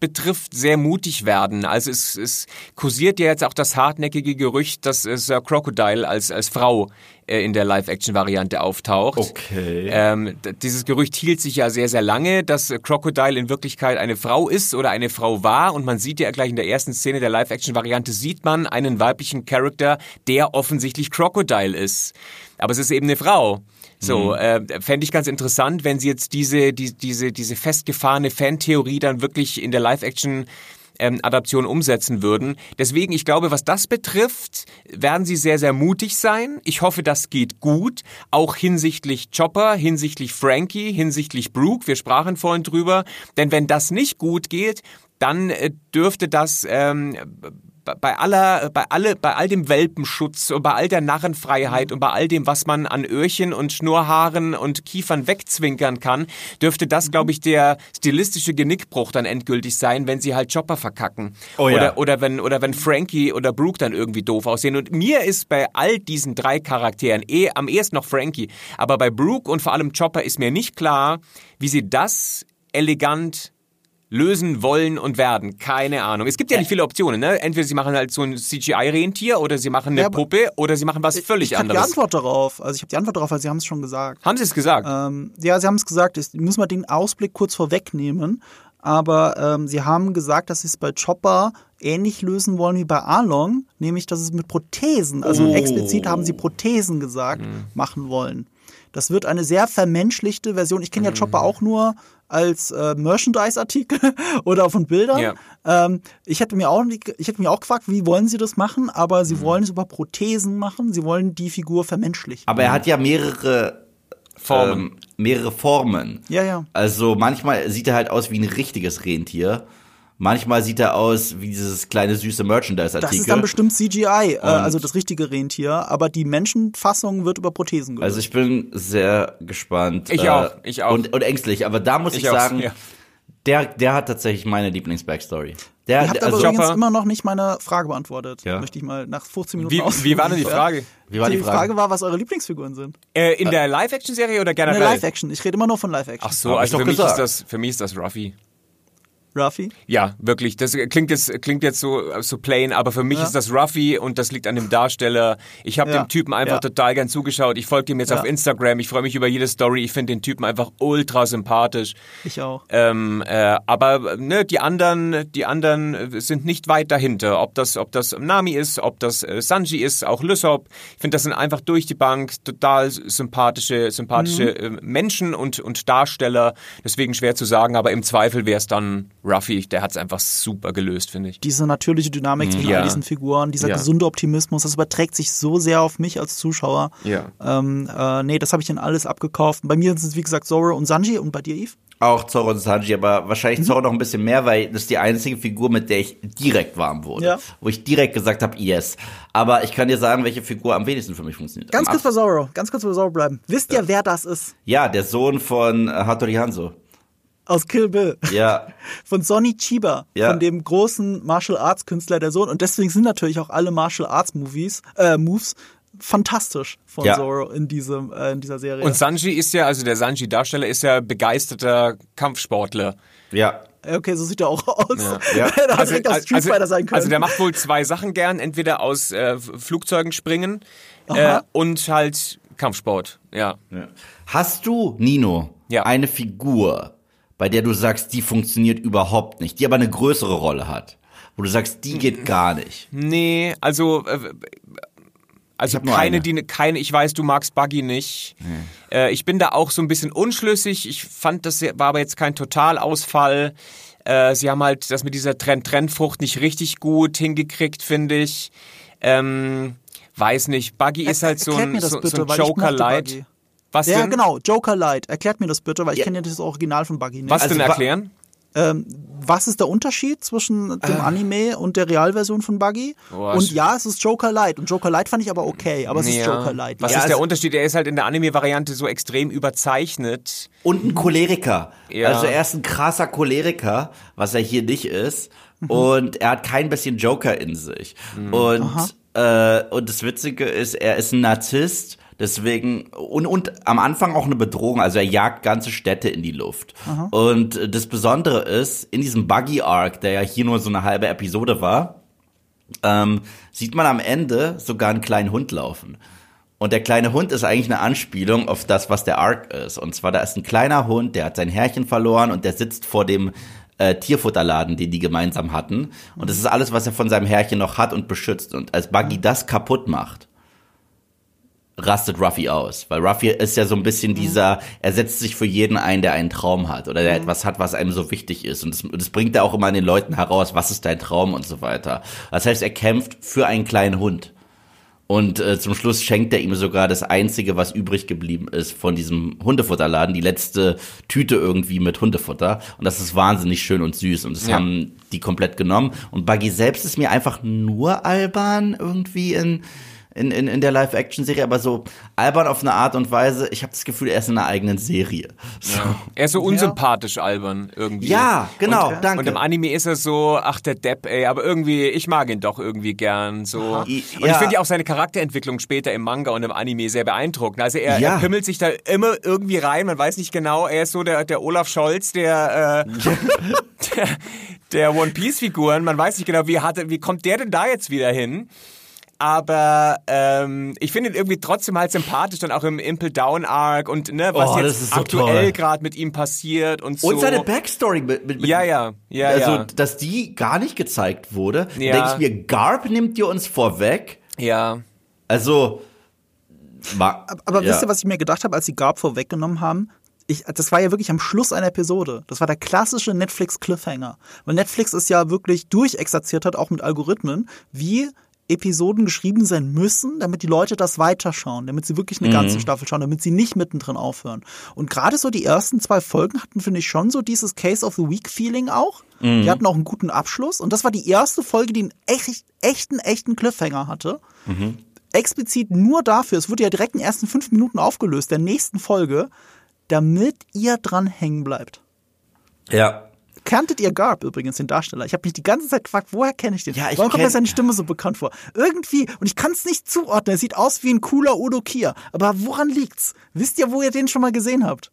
betrifft, sehr mutig werden. Also es, es kursiert ja jetzt auch das hartnäckige Gerücht, dass äh, Sir Crocodile als, als Frau in der Live-Action-Variante auftaucht. Okay. Ähm, dieses Gerücht hielt sich ja sehr, sehr lange, dass äh, Crocodile in Wirklichkeit eine Frau ist oder eine Frau war. Und man sieht ja gleich in der ersten Szene der Live-Action-Variante, sieht man einen weiblichen Charakter, der offensichtlich Crocodile ist. aber es ist eben eine Frau. So, äh, fände ich ganz interessant, wenn sie jetzt diese, die, diese, diese festgefahrene Fantheorie dann wirklich in der Live-Action ähm, Adaption umsetzen würden. Deswegen, ich glaube, was das betrifft, werden sie sehr, sehr mutig sein. Ich hoffe, das geht gut. Auch hinsichtlich Chopper, hinsichtlich Frankie, hinsichtlich Brooke. Wir sprachen vorhin drüber. Denn wenn das nicht gut geht, dann äh, dürfte das ähm, bei aller, bei alle, bei all dem Welpenschutz und bei all der Narrenfreiheit und bei all dem, was man an Öhrchen und Schnurrhaaren und Kiefern wegzwinkern kann, dürfte das, glaube ich, der stilistische Genickbruch dann endgültig sein, wenn sie halt Chopper verkacken. Oh ja. Oder, oder wenn, oder wenn Frankie oder Brooke dann irgendwie doof aussehen. Und mir ist bei all diesen drei Charakteren eh, am ehesten noch Frankie, aber bei Brooke und vor allem Chopper ist mir nicht klar, wie sie das elegant lösen wollen und werden. Keine Ahnung. Es gibt ja nicht viele Optionen. Ne? Entweder sie machen halt so ein CGI-Rentier oder sie machen eine Ja, Puppe oder sie machen was völlig ich habe die anderes. Antwort darauf. Also ich habe die Antwort darauf, weil Sie haben es schon gesagt. Haben sie es gesagt? Ähm, ja, Sie haben es gesagt. Ich muss mal den Ausblick kurz vorwegnehmen. Aber ähm, Sie haben gesagt, dass Sie es bei Chopper ähnlich lösen wollen wie bei Arlong, nämlich dass es mit Prothesen, also Oh. explizit haben Sie Prothesen gesagt, Mhm. machen wollen. Das wird eine sehr vermenschlichte Version. Ich kenne Mhm. ja Chopper auch nur als äh, Merchandise-Artikel oder von Bildern. Ja. Ähm, ich hätte mir auch ich hätte mir auch gefragt, wie wollen Sie das machen? Aber Mhm. Sie wollen es über Prothesen machen. Sie wollen die Figur vermenschlichen. Aber er hat ja mehrere Formen. Ähm, mehrere Formen. Ja, ja. Also manchmal sieht er halt aus wie ein richtiges Rentier. Manchmal sieht er aus wie dieses kleine süße Merchandise-Artikel. Das ist dann bestimmt CGI, äh, also das richtige Rentier, aber die Menschenfassung wird über Prothesen gelöst. Also ich bin sehr gespannt. Ich auch, ich auch. Und, und ängstlich. Aber da muss ich, Ich auch, sagen, ja. der, der hat tatsächlich meine Lieblings-Backstory. Der, Ihr habt also, aber übrigens Chopper- immer noch nicht meine Frage beantwortet. Ja. Möchte ich mal nach 15 Minuten wie, aus. wie war denn die Frage? wie war die die Frage? Frage? war, was eure Lieblingsfiguren sind. Äh, in der Live-Action-Serie oder generell? Live-Action. Ich rede immer nur von Live-Action. Ach so, also für mich, ist das, für mich ist das Ruffy. Ruffy. Ja, wirklich. Das klingt jetzt, klingt jetzt so, so plain, aber für mich Ja. ist das Ruffy und das liegt an dem Darsteller. Ich habe Ja. dem Typen einfach Ja. total gern zugeschaut. Ich folge ihm jetzt auf Instagram. Ich freue mich über jede Story. Ich finde den Typen einfach ultra sympathisch. Ich auch. Ähm, äh, aber ne, die anderen, die anderen sind nicht weit dahinter. Ob das, ob das Nami ist, ob das äh, Sanji ist, auch Lysop. Ich finde, das sind einfach durch die Bank total sympathische, sympathische äh, Menschen und und Darsteller. Deswegen schwer zu sagen, aber im Zweifel wäre es dann Ruffy. Der hat es einfach super gelöst, finde ich. Diese natürliche Dynamik zwischen Ja. all diesen Figuren, dieser Ja. gesunde Optimismus, das überträgt sich so sehr auf mich als Zuschauer. Ja. Ähm, äh, nee, das habe ich dann alles abgekauft. Bei mir sind es, wie gesagt, Zoro und Sanji und bei dir, Eve? Auch Zoro und Sanji, aber Mhm. wahrscheinlich Zoro noch ein bisschen mehr, weil das ist die einzige Figur, mit der ich direkt warm wurde. Ja. Wo ich direkt gesagt habe, yes. Aber ich kann dir sagen, welche Figur am wenigsten für mich funktioniert. Ganz kurz bei Zoro, ganz kurz bei Zoro bleiben. Wisst ihr, wer das ist? Ja, der Sohn von äh, Hattori Hanzo. Aus Kill Bill. Ja. Von Sonny Chiba, Ja. von dem großen Martial Arts Künstler der Sohn. Und deswegen sind natürlich auch alle Martial Arts Movies, äh, Moves fantastisch von Ja. Zoro in diesem, äh, in dieser Serie. Und Sanji ist ja, also der Sanji-Darsteller ist ja begeisterter Kampfsportler. Ja. okay, so sieht er auch aus. Ja. Fighter sein können. also der macht wohl zwei Sachen gern, entweder aus äh, Flugzeugen springen äh, und halt Kampfsport. Ja. ja. Hast du, Nino, Ja. eine Figur, bei der du sagst, die funktioniert überhaupt nicht, die aber eine größere Rolle hat? Wo du sagst, die geht gar nicht. Nee, also äh, also hab nur keine, eine. die ne, keine. Ich weiß, du magst Buggy nicht. Äh, ich bin da auch so ein bisschen unschlüssig. Ich fand, das war aber jetzt kein Totalausfall. Äh, sie haben halt das mit dieser Trend-Trendfrucht nicht richtig gut hingekriegt, finde ich. Ähm, weiß nicht. Buggy ist halt so ein, mir das so, bitte, so ein weil Was ja, denn? genau, Joker Light. Erklärt mir das bitte, weil ich Ja. kenne ja das Original von Buggy nicht. Was Also denn erklären? Ähm, was ist der Unterschied zwischen dem Anime und der Realversion von Buggy? Boah, und ja, es ist Joker Light. Und Joker Light fand ich aber okay, aber es ist Ja. Joker Light. Was Ja, ist der Unterschied? Er ist halt in der Anime-Variante so extrem überzeichnet. Und ein Choleriker. Ja. Also er ist ein krasser Choleriker, was er hier nicht ist. Und er hat kein bisschen Joker in sich. Und, äh, und das Witzige ist, er ist ein Narzisst. Deswegen, und, und am Anfang auch eine Bedrohung, also er jagt ganze Städte in die Luft. Und äh, das Besondere ist, in diesem Buggy Arc, der ja hier nur so eine halbe Episode war, ähm, sieht man am Ende sogar einen kleinen Hund laufen. Und der kleine Hund ist eigentlich eine Anspielung auf das, was der Arc ist. Und zwar, da ist ein kleiner Hund, der hat sein Härchen verloren und der sitzt vor dem äh, Tierfutterladen, den die gemeinsam hatten. Und das ist alles, was er von seinem Härchen noch hat und beschützt. Und als Buggy das kaputt macht, rastet Ruffy aus. Weil Ruffy ist ja so ein bisschen dieser, er setzt sich für jeden ein, der einen Traum hat oder der etwas hat, was einem so wichtig ist. Und das, das bringt er auch immer an den Leuten heraus, was ist dein Traum und so weiter. Das heißt, er kämpft für einen kleinen Hund. Und äh, zum Schluss schenkt er ihm sogar das Einzige, was übrig geblieben ist von diesem Hundefutterladen, die letzte Tüte irgendwie mit Hundefutter. Und das ist wahnsinnig schön und süß. Und das Ja. haben die komplett genommen. Und Buggy selbst ist mir einfach nur albern irgendwie in, in, in, in der Live-Action-Serie, aber so albern auf eine Art und Weise. Ich habe das Gefühl, er ist in einer eigenen Serie. So. Er ist so unsympathisch albern irgendwie. Ja, genau, und, danke. Und im Anime ist er so, ach der Depp, ey, aber irgendwie, ich mag ihn doch irgendwie gern. So. Und ja. ich finde ja auch seine Charakterentwicklung später im Manga und im Anime sehr beeindruckend. Also er, Ja. er pimmelt sich da immer irgendwie rein, man weiß nicht genau, er ist so der, der Olaf Scholz, der, äh, der, der One Piece Figuren. Man weiß nicht genau, wie hat, er- wie kommt der denn da jetzt wieder hin? Aber ähm, ich finde ihn irgendwie trotzdem halt sympathisch, dann auch im Impel Down Arc und ne, was Oh, das jetzt ist so aktuell gerade mit ihm passiert und so. Und seine Backstory mit, mit, mit Ja, ja, ja, also, ja. dass die gar nicht gezeigt wurde. Ja. Denke ich mir, Garp nimmt ihr uns vorweg. Ja. Also, Aber ja. wisst ihr, was ich mir gedacht habe, als sie Garb vorweggenommen haben? Ich, das war ja wirklich am Schluss einer Episode. Das war der klassische Netflix-Cliffhanger. Weil Netflix es ja wirklich durchexerziert hat, auch mit Algorithmen, wie Episoden geschrieben sein müssen, damit die Leute das weiterschauen, damit sie wirklich eine ganze Staffel schauen, damit sie nicht mittendrin aufhören. Und gerade so die ersten zwei Folgen hatten, finde ich, schon so dieses Case of the Week-Feeling auch. Die hatten auch einen guten Abschluss. Und das war die erste Folge, die einen echt, echten, echten Cliffhanger hatte explizit nur dafür, es wurde ja direkt in den ersten fünf Minuten aufgelöst, der nächsten Folge, damit ihr dran hängen bleibt. ja. Kanntet ihr Garb übrigens, den Darsteller? Ich habe mich die ganze Zeit gefragt, woher kenne ich den? Ja, ich Warum kommt mir seine Stimme so bekannt vor? Irgendwie, und ich kann es nicht zuordnen, er sieht aus wie ein cooler Udo Kier. Aber woran liegt's? Wisst ihr, wo ihr den schon mal gesehen habt?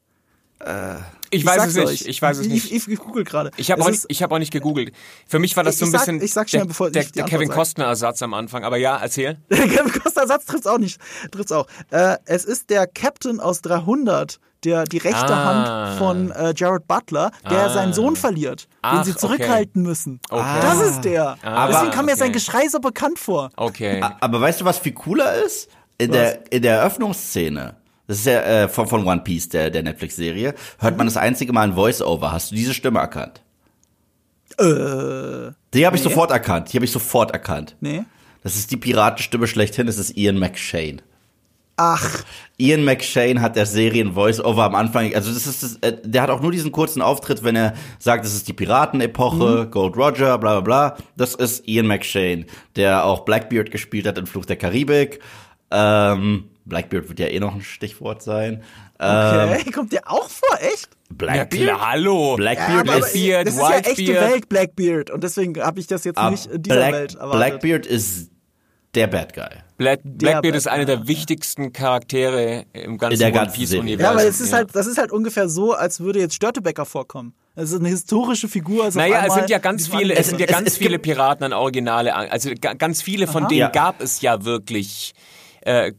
Ich, weiß sag's es nicht. euch. Ich weiß es nicht. Ich, ich, ich google gerade. Ich habe Es auch, nicht- ich hab auch nicht gegoogelt. Für mich war das Ich- so ein ich sag- bisschen ich schnell, der, bevor der, ich der Antwort Kevin. Costner-Ersatz am Anfang. Aber ja, erzähl. Kevin Costner Ersatz trifft's auch nicht. Trifft's auch. Äh, es ist der Captain aus 300, der die rechte Ah. Hand von äh, Jared Butler, der Ah. seinen Sohn verliert, den Ach, sie zurückhalten müssen. Okay. Das ist der. Ah, Deswegen kam mir okay. sein Geschrei so bekannt vor. Okay. Aber weißt du, was viel cooler ist? In der, in der Eröffnungsszene, das ist ja äh, von, von One Piece, der, der Netflix-Serie, hört man das einzige Mal ein Voice-Over. Hast du diese Stimme erkannt? Äh, Die habe ich Nee. sofort erkannt. Die habe ich sofort erkannt. nee. Das ist die Piratenstimme schlechthin, das ist Ian McShane. Ach, Ian McShane hat der Serien Voice-Over am Anfang, also das ist das, äh, der hat auch nur diesen kurzen Auftritt, wenn er sagt, das ist die Piratenepoche, Gold Roger, bla bla bla. Das ist Ian McShane, der auch Blackbeard gespielt hat in Fluch der Karibik. Ähm, Blackbeard wird ja eh noch ein Stichwort sein. Ähm, okay. Kommt der auch vor, echt? ja Blackbeard? klar, hallo. Blackbeard aber ist, Beard, das ist ja echte. Welt Blackbeard und deswegen habe ich das jetzt ah, nicht in dieser Black, Welt erwartet. Blackbeard ist der Bad Guy. Black, Blackbeard ist einer der wichtigsten Charaktere im ganzen der One ganzen Piece. Universum. Ja, aber es ist halt, das ist halt ungefähr so, als würde jetzt Störtebecker vorkommen. Es ist eine historische Figur. Also Naja, es sind ja ganz viele, es sind ja es- ganz es viele Piraten an Originale, also ga- ganz viele von Aha. denen Ja. gab es ja wirklich. Äh,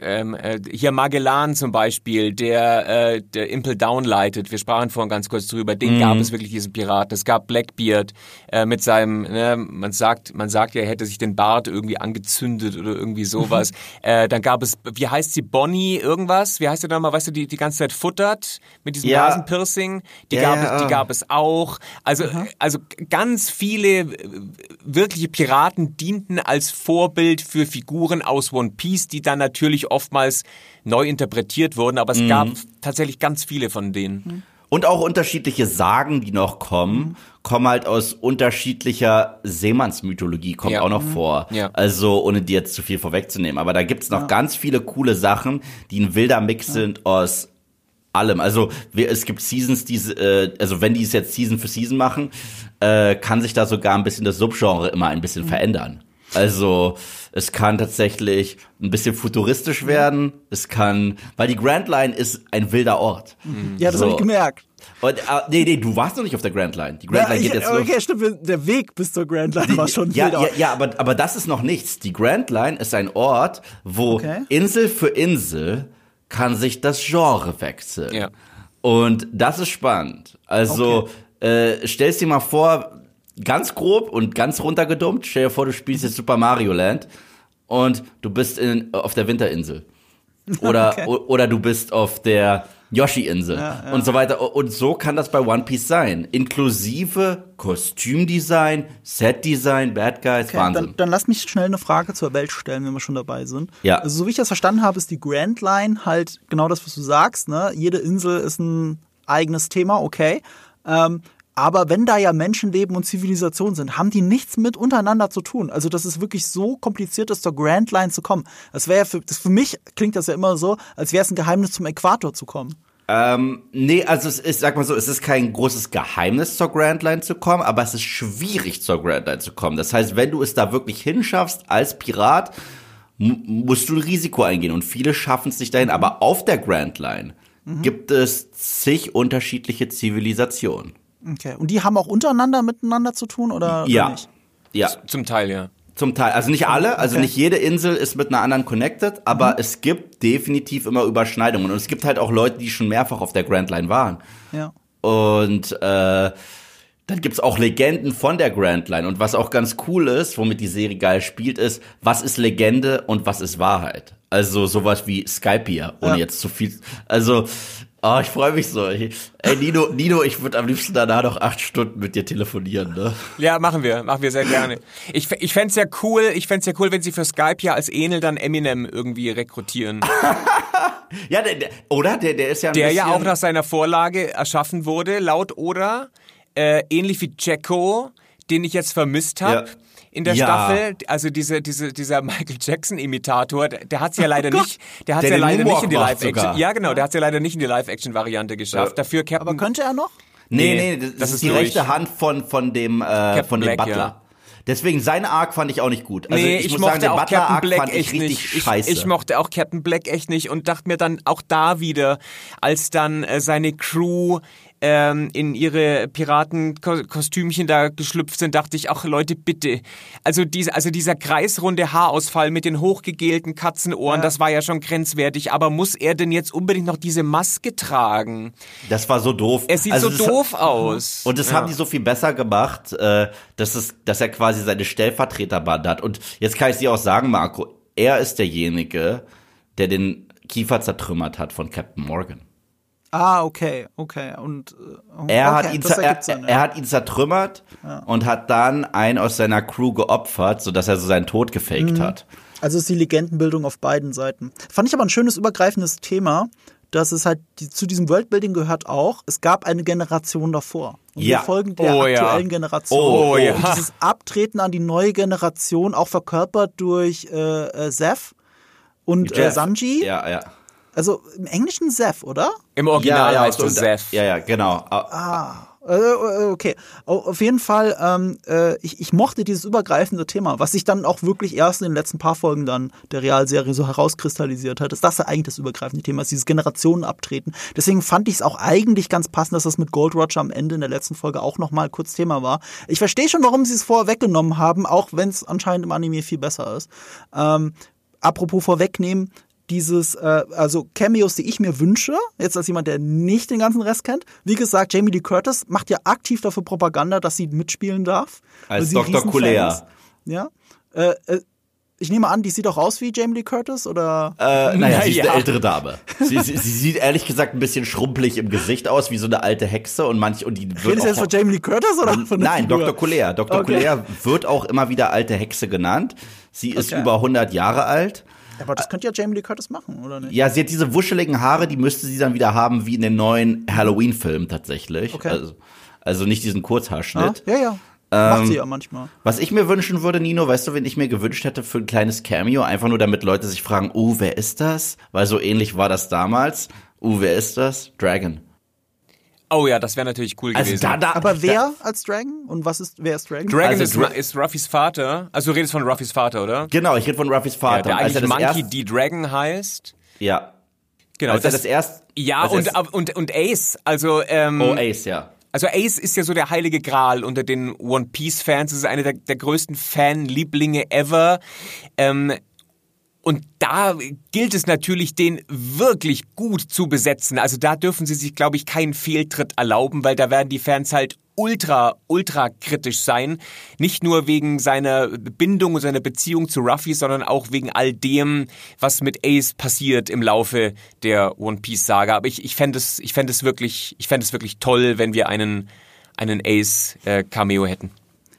ähm, äh, hier Magellan zum Beispiel, der, äh, der Impel Down leitet. Wir sprachen vorhin ganz kurz drüber. Den gab es wirklich diesen Piraten. Es gab Blackbeard äh, mit seinem, ne, man sagt, man sagt ja, er hätte sich den Bart irgendwie angezündet oder irgendwie sowas. äh, dann gab es, wie heißt sie, Bonnie irgendwas? Wie heißt sie nochmal? Weißt du, die die ganze Zeit futtert mit diesem Ja. Nasenpiercing. Die Ja, gab ja, es, die ah. gab es auch. Also, also ganz viele äh, wirkliche Piraten dienten als Vorbild für Figuren aus One Piece, die dann natürlich oftmals neu interpretiert wurden, aber es Mhm. gab tatsächlich ganz viele von denen. Und auch unterschiedliche Sagen, die noch kommen, kommen halt aus unterschiedlicher Seemannsmythologie, kommt Ja. auch noch vor. Ja. Also, ohne dir jetzt zu viel vorwegzunehmen. Aber da gibt's noch ganz viele coole Sachen, die ein wilder Mix sind aus allem. Also wir, es gibt Seasons, die, äh, also wenn die es jetzt Season für Season machen, äh, kann sich da sogar ein bisschen das Subgenre immer ein bisschen verändern. Also es kann tatsächlich ein bisschen futuristisch werden. Es kann, weil die Grand Line ist ein wilder Ort. Ja, das So. habe ich gemerkt. Und, äh, nee, nee, du warst noch nicht auf der Grand Line. Die Grand Ja, Line ich, geht jetzt los. okay, stimmt. Der Weg bis zur Grand Line war schon Ja, wilder. ja, ja, aber, aber das ist noch nichts. Die Grand Line ist ein Ort, wo Okay. Insel für Insel kann sich das Genre wechseln. Ja. Und das ist spannend. Also, äh, stellst dir mal vor, ganz grob und ganz runtergedummt, stell dir vor, du spielst jetzt Super Mario Land und du bist in, auf der Winterinsel. Oder, Okay. oder du bist auf der Yoshi-Insel Ja, ja. und so weiter. Und so kann das bei One Piece sein. Inklusive Kostümdesign, Setdesign, Bad Guys, Okay, Wahnsinn. dann, dann lass mich schnell eine Frage zur Welt stellen, wenn wir schon dabei sind. Ja. Also, so wie ich das verstanden habe, ist die Grand Line halt genau das, was du sagst. Ne? Jede Insel ist ein eigenes Thema, okay. Ähm, aber wenn da ja Menschen leben und Zivilisationen sind, haben die nichts mit untereinander zu tun. Also, dass es wirklich so kompliziert ist, zur Grand Line zu kommen. Das wäre ja für, das für mich klingt das ja immer so, als wäre es ein Geheimnis, zum Äquator zu kommen. Ähm, nee, also es ist, sag mal so, es ist kein großes Geheimnis zur Grand Line zu kommen, aber es ist schwierig zur Grand Line zu kommen. Das heißt, wenn du es da wirklich hinschaffst als Pirat, mu- musst du ein Risiko eingehen und viele schaffen es nicht dahin. Aber auf der Grand Line gibt es zig unterschiedliche Zivilisationen. Okay. Und die haben auch untereinander miteinander zu tun oder, Ja, oder nicht? ja, Zum Teil, ja. zum Teil. Also nicht alle, also Okay. nicht jede Insel ist mit einer anderen connected, aber es gibt definitiv immer Überschneidungen und es gibt halt auch Leute, die schon mehrfach auf der Grand Line waren. Ja. Und äh, dann gibt's auch Legenden von der Grand Line. Und was auch ganz cool ist, womit die Serie geil spielt, ist, was ist Legende und was ist Wahrheit. Also sowas wie Skype hier, ohne Ja. jetzt zu viel. Also, oh, ich freue mich so. Ey, Nino, Nino, ich würde am liebsten danach noch acht Stunden mit dir telefonieren, ne? Ja, machen wir, machen wir sehr gerne. Ich, ich fänd's ja cool, ich fänd's ja cool, wenn sie für Skype ja als Enel dann Eminem irgendwie rekrutieren. Ja, der, der, oder? Der, der ist ja ein Der ja auch nach seiner Vorlage erschaffen wurde, laut Oda, äh, ähnlich wie Jacko, den ich jetzt vermisst habe. Ja. In der Ja. Staffel, also diese, diese, dieser Michael Jackson-Imitator, der, der hat's ja leider Gott. nicht, der hat's Der ja leider Moonwalk nicht in die Live-Action. Ja, genau, der hat's ja leider nicht in die Live-Action-Variante geschafft. Ja. Dafür Captain. Aber könnte er noch? Nee, Nee, nee, das, das ist, ist die durch. rechte Hand von, von dem, äh, von dem Black, Butler. ja. Deswegen, sein Arc fand ich auch nicht gut. Also nee, ich, ich, muss mochte sagen, auch Captain Black fand ich echt richtig nicht. Ich, scheiße. ich mochte auch Captain Black echt nicht und dachte mir dann auch da wieder, als dann äh, seine Crew ähm, in ihre Piratenkostümchen da geschlüpft sind, dachte ich, ach Leute, bitte. Also, diese, also dieser kreisrunde Haarausfall mit den hochgegelten Katzenohren, das war ja schon grenzwertig. Aber muss er denn jetzt unbedingt noch diese Maske tragen? Das war so doof. Er sieht Also so doof aus. Und das Ja. haben die so viel besser gemacht, äh, dass, es, dass er quasi seine Stellvertreterband hat. Und jetzt kann ich dir auch sagen, Marco, er ist derjenige, der den Kiefer zertrümmert hat von Captain Morgan. Ah, okay, okay. Und äh, Er, okay, hat, ihn er, ergibt Sinn, er ja. hat ihn zertrümmert und hat dann einen aus seiner Crew geopfert, sodass er so seinen Tod Mhm. gefaked hat. Also ist die Legendenbildung auf beiden Seiten. Fand ich aber ein schönes übergreifendes Thema, dass es halt die, zu diesem Worldbuilding gehört auch, es gab eine Generation davor. Und Ja. wir folgen der Oh, ja. aktuellen Generation. Oh, Oh, ja. Und dieses Abtreten an die neue Generation, auch verkörpert durch äh, äh, Zeph und äh. Sanji. Ja, ja. Also im Englischen Zeph, oder? Im Original ja, ja, heißt es Zeph. Ja, ja, genau. Äh, äh, okay, Au- auf jeden Fall, ähm, äh, ich, ich mochte dieses übergreifende Thema, was sich dann auch wirklich erst in den letzten paar Folgen dann der Realserie so herauskristallisiert hat, ist das ja eigentlich das übergreifende Thema, ist dieses Generationenabtreten. Deswegen fand ich es auch eigentlich ganz passend, dass das mit Gold Roger am Ende in der letzten Folge auch nochmal kurz Thema war. Ich verstehe schon, warum sie es vorher weggenommen haben, auch wenn es anscheinend im Anime viel besser ist. Ähm, apropos vorwegnehmen, dieses, äh, also Cameos, die ich mir wünsche, jetzt als jemand, der nicht den ganzen Rest kennt. Wie gesagt, Jamie Lee Curtis macht ja aktiv dafür Propaganda, dass sie mitspielen darf. Als Dr. Kulea. ist. Ja. Äh, äh, ich nehme an, die sieht auch aus wie Jamie Lee Curtis oder? Äh, naja, sie ist eine ältere Dame. Sie, sie, sie sieht ehrlich gesagt ein bisschen schrumpelig im Gesicht aus, wie so eine alte Hexe und manch und die wird Redest du jetzt auch, von Jamie Lee Curtis oder von der Nein, Figur? Dr. Kulea. Dr. Okay. Kulea wird auch immer wieder alte Hexe genannt. Sie ist Okay. über 100 Jahre alt. Aber das könnte ja Jamie Lee Curtis machen, oder nicht? Ja, sie hat diese wuscheligen Haare, die müsste sie dann wieder haben wie in den neuen Halloween-Film tatsächlich. Okay. Also, also nicht diesen Kurzhaarschnitt. ja. ja. Ähm, Macht sie ja manchmal. Was ich mir wünschen würde, Nino, weißt du, wen ich mir gewünscht hätte für ein kleines Cameo? Einfach nur, damit Leute sich fragen, oh, wer ist das? Weil so ähnlich war das damals. Uh, wer ist das? Dragon. Oh ja, das wäre natürlich cool Also gewesen. da, da, Aber da, wer als Dragon? Und was ist, wer ist Dragon? Dragon Also ist, Dra- ist Ruffys Vater. Also du redest von Ruffys Vater, oder? Genau, ich rede von Ruffys Vater. Ja, der Als er eigentlich das Monkey erst- D. Dragon heißt. Ja. Genau, Als er das erst. Ja, und, das- und, und Ace, also, ähm, Oh, Ace, ja. also Ace ist ja so der heilige Gral unter den One Piece Fans. Es ist einer der, der größten Fan-Lieblinge ever. Ähm, und da gilt es natürlich, den wirklich gut zu besetzen. Also da dürfen sie sich, glaube ich, keinen Fehltritt erlauben, weil da werden die Fans halt ultra, ultra kritisch sein. Nicht nur wegen seiner Bindung und seiner Beziehung zu Ruffy, sondern auch wegen all dem, was mit Ace passiert im Laufe der One Piece Saga. Aber ich, ich fände es, ich fände es wirklich, ich fände es wirklich toll, wenn wir einen, einen Ace äh, Cameo hätten.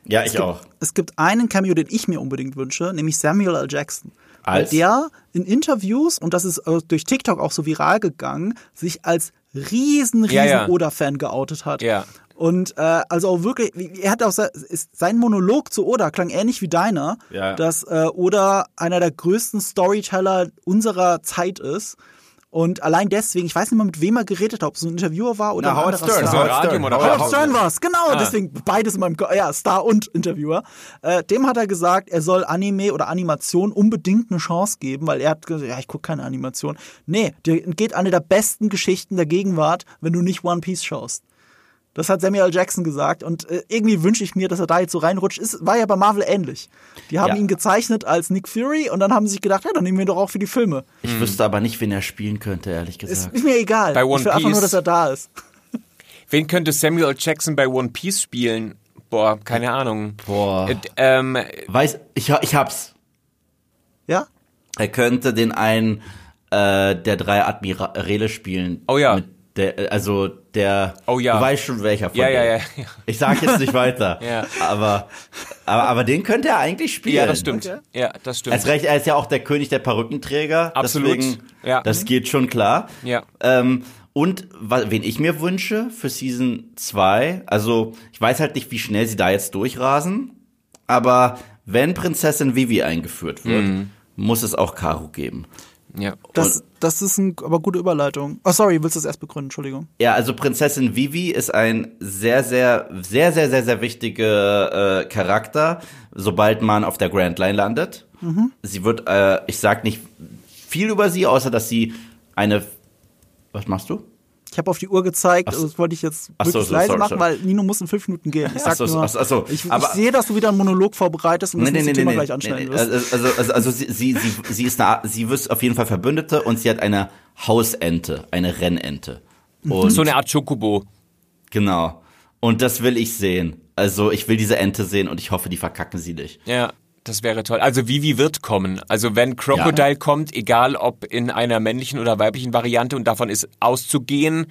Ja, ich auch. Es gibt einen Cameo, den ich mir unbedingt wünsche, nämlich Samuel L. Jackson. Weil Als? der in Interviews, und das ist äh, durch TikTok auch so viral gegangen, sich als riesen, riesen Ja, ja. Oda-Fan geoutet hat. Ja. Und äh, also auch wirklich, er hat auch se- sein Monolog zu Oda klang ähnlich wie deiner, Ja. dass äh, Oda einer der größten Storyteller unserer Zeit ist. Und allein deswegen, ich weiß nicht mal, mit wem er geredet hat, ob es so ein Interviewer war oder Na, ein Howard anderer Stern. So Star. ein Radiomoderator. Howard Howard Stern war es, genau. Ah. Deswegen beides in meinem Ko ja, Star und Interviewer. Äh, dem hat er gesagt, er soll Anime oder Animation unbedingt eine Chance geben, weil er hat gesagt, ja, ich gucke keine Animation. Nee, dir geht eine der besten Geschichten der Gegenwart, wenn du nicht One Piece schaust. Das hat Samuel. Jackson gesagt und äh, irgendwie wünsche ich mir, dass er da jetzt so reinrutscht. Ist, war ja bei Marvel ähnlich. Die haben Ja. ihn gezeichnet als Nick Fury und dann haben sie sich gedacht, ja, dann nehmen wir ihn doch auch für die Filme. Ich wüsste aber nicht, wen er spielen könnte, ehrlich gesagt. ist mir egal. Bei One ich will einfach Piece- nur, dass er da ist. Wen könnte Samuel. Jackson bei One Piece spielen? Boah, keine Ahnung. Boah. Äh, ähm, Weiß, ich, ich hab's. Ja? Er könnte den einen äh, der drei Admirale spielen. Oh ja. Mit der, also der. Oh ja. Du weißt schon welcher von Ja, ja, ja, ja. Ich sag jetzt nicht weiter. Ja. aber, aber, aber den könnte er eigentlich spielen. ja, das stimmt. Okay. Ja, das stimmt. Erst recht, er ist ja auch der König der Perückenträger. Absolut. Deswegen, Ja. Das geht schon klar. Ja. Ähm, und wen ich mir wünsche für Season 2, also ich weiß halt nicht, wie schnell sie da jetzt durchrasen, aber wenn Prinzessin Vivi eingeführt wird, Mhm. muss es auch Karo geben. Ja. Das, das ist ein, aber gute Überleitung. Oh, sorry, willst du das erst begründen? Entschuldigung. Ja, also Prinzessin Vivi ist ein sehr, sehr, sehr, sehr, sehr, sehr wichtiger äh, Charakter, sobald man auf der Grand Line landet. Mhm. Sie wird, äh, ich sag nicht viel über sie, außer dass sie eine. Was machst du? Ich habe auf die Uhr gezeigt, so. das wollte ich jetzt Ach so, wirklich so, leise sorry, machen, sorry. weil Nino muss in fünf Minuten gehen. Ich sag nur, ach so, ach so. ich, ich sehe, dass du wieder einen Monolog vorbereitest und das nächste Thema gleich anschneiden wirst. Also, also, also, also sie, sie, sie, sie ist eine, sie ist auf jeden Fall Verbündete und sie hat eine Hausente, eine Rennente. Und So eine Art Chocobo. genau. Und das will ich sehen. Also ich will diese Ente sehen und ich hoffe, die verkacken sie nicht. Ja, das wäre toll. Also Vivi wird kommen. Also wenn Crocodile kommt, egal ob in einer männlichen oder weiblichen Variante und davon ist auszugehen,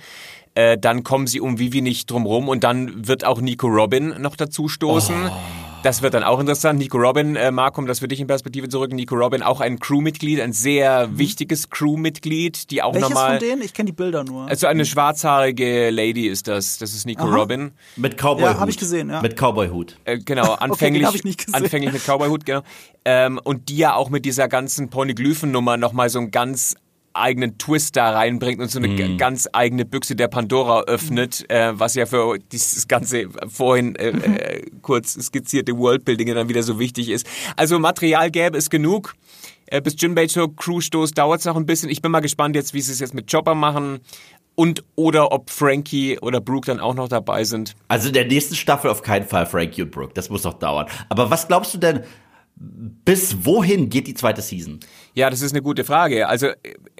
äh, dann kommen sie um Vivi nicht drum rum und dann wird auch Nico Robin noch dazu stoßen. Oh. Das wird dann auch interessant. Nico Robin, äh, Mark, um das für dich in Perspektive zurück. Nico Robin, auch ein Crewmitglied, ein sehr wichtiges Crewmitglied, die auch Mhm. Welches nochmal... von denen? Ich kenne die Bilder nur. Also eine schwarzhaarige Lady ist das. Das ist Nico Aha. Robin. Mit Cowboy-Hut. Ja, hab ich gesehen, ja. Mit Cowboy-Hut. Äh, genau, anfänglich, hab ich nicht gesehen. anfänglich mit Cowboy-Hut, genau. Ähm, und die ja auch mit dieser ganzen Poneglyphen-Nummer nochmal so einen ganz eigenen Twist da reinbringt und so eine g- ganz eigene Büchse der Pandora öffnet, äh, was ja für dieses ganze vorhin äh, äh, kurz skizzierte Worldbuilding dann wieder so wichtig ist. Also Material gäbe es genug. Äh, bis Jinbei zur Crew stoßt, dauert es noch ein bisschen. Ich bin mal gespannt jetzt, wie sie es jetzt mit Chopper machen. Und oder ob Frankie oder Brooke dann auch noch dabei sind. Also in der nächsten Staffel auf keinen Fall Frankie und Brooke. Das muss noch dauern. Aber was glaubst du denn, bis wohin geht die zweite Season? Ja, das ist eine gute Frage. Also,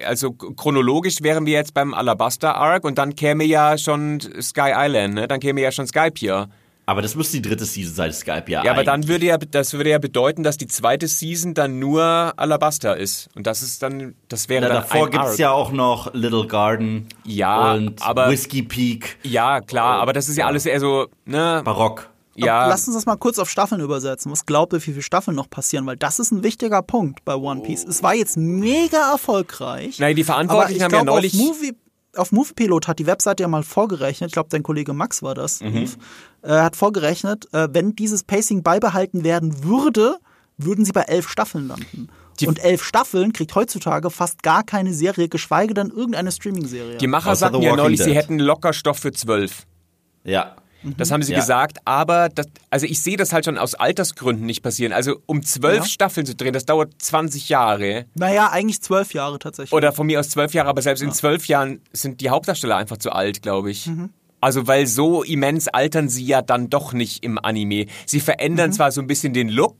also chronologisch wären wir jetzt beim Alabaster Arc und dann käme ja schon Sky Island, ne? Dann käme ja schon Skype hier. Aber das müsste die dritte Season sein, Skype, ja. Ja, aber dann würde ja, das würde ja bedeuten, dass die zweite Season dann nur Alabaster ist. Und das ist dann, das wäre Na, dann davor gibt's Arc. ja auch noch Little Garden Ja, und aber- Whiskey Peak, Ja, klar, aber das ist ja alles eher so, ne? Barock. Ja, Lass uns das mal kurz auf Staffeln übersetzen. Was glaubt ihr, wie viele Staffeln noch passieren? Weil das ist ein wichtiger Punkt bei One Piece. Es war jetzt mega erfolgreich. Nein, die Verantwortlichen aber ich haben ja glaub, neulich- Auf Movie, auf Moviepilot hat die Webseite ja mal vorgerechnet, ich glaube, dein Kollege Max war das, Mhm. Äh, hat vorgerechnet, äh, wenn dieses Pacing beibehalten werden würde, würden sie bei elf Staffeln landen. Und elf Staffeln kriegt heutzutage fast gar keine Serie, geschweige denn irgendeine Streaming-Serie. die Macher sagten ja neulich, sie Dead. hätten locker Stoff für zwölf. Ja. Das haben sie Ja. gesagt, aber das, also ich sehe das halt schon aus Altersgründen nicht passieren. Also um zwölf Ja. Staffeln zu drehen, das dauert 20 Jahre. Naja, eigentlich zwölf Jahre tatsächlich. Oder von mir aus zwölf Jahre, aber selbst in zwölf Jahren sind die Hauptdarsteller einfach zu alt, glaube ich. Also weil so immens altern sie ja dann doch nicht im Anime. Sie verändern zwar so ein bisschen den Look,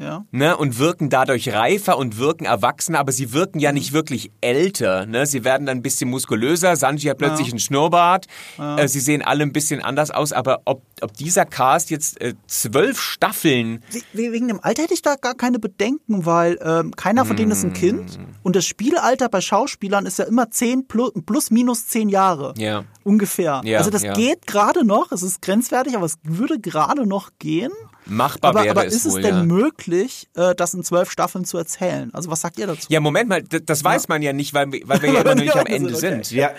Ja. Ne, und wirken dadurch reifer und wirken erwachsener, aber sie wirken ja nicht wirklich älter. Ne? Sie werden dann ein bisschen muskulöser. Sanji hat plötzlich Ja. einen Schnurrbart. Äh, sie sehen alle ein bisschen anders aus. Aber ob, ob dieser Cast jetzt äh, zwölf Staffeln We- Wegen dem Alter hätte ich da gar keine Bedenken, weil ähm, keiner von denen ist ein Kind Hm. und das Spielalter bei Schauspielern ist ja immer 10 plus, plus minus 10 Jahre. Ja. Ungefähr. Ja, also das ja. geht gerade noch, es ist grenzwertig, aber es würde gerade noch gehen. Machbar Aber, wäre aber es ist es wohl, denn ja. möglich, äh, das in zwölf Staffeln zu erzählen? Also was sagt ihr dazu? Ja, Moment mal, das weiß man ja nicht, weil, wir- weil wir ja immer noch nicht am Ja, Ende okay. sind. Wir,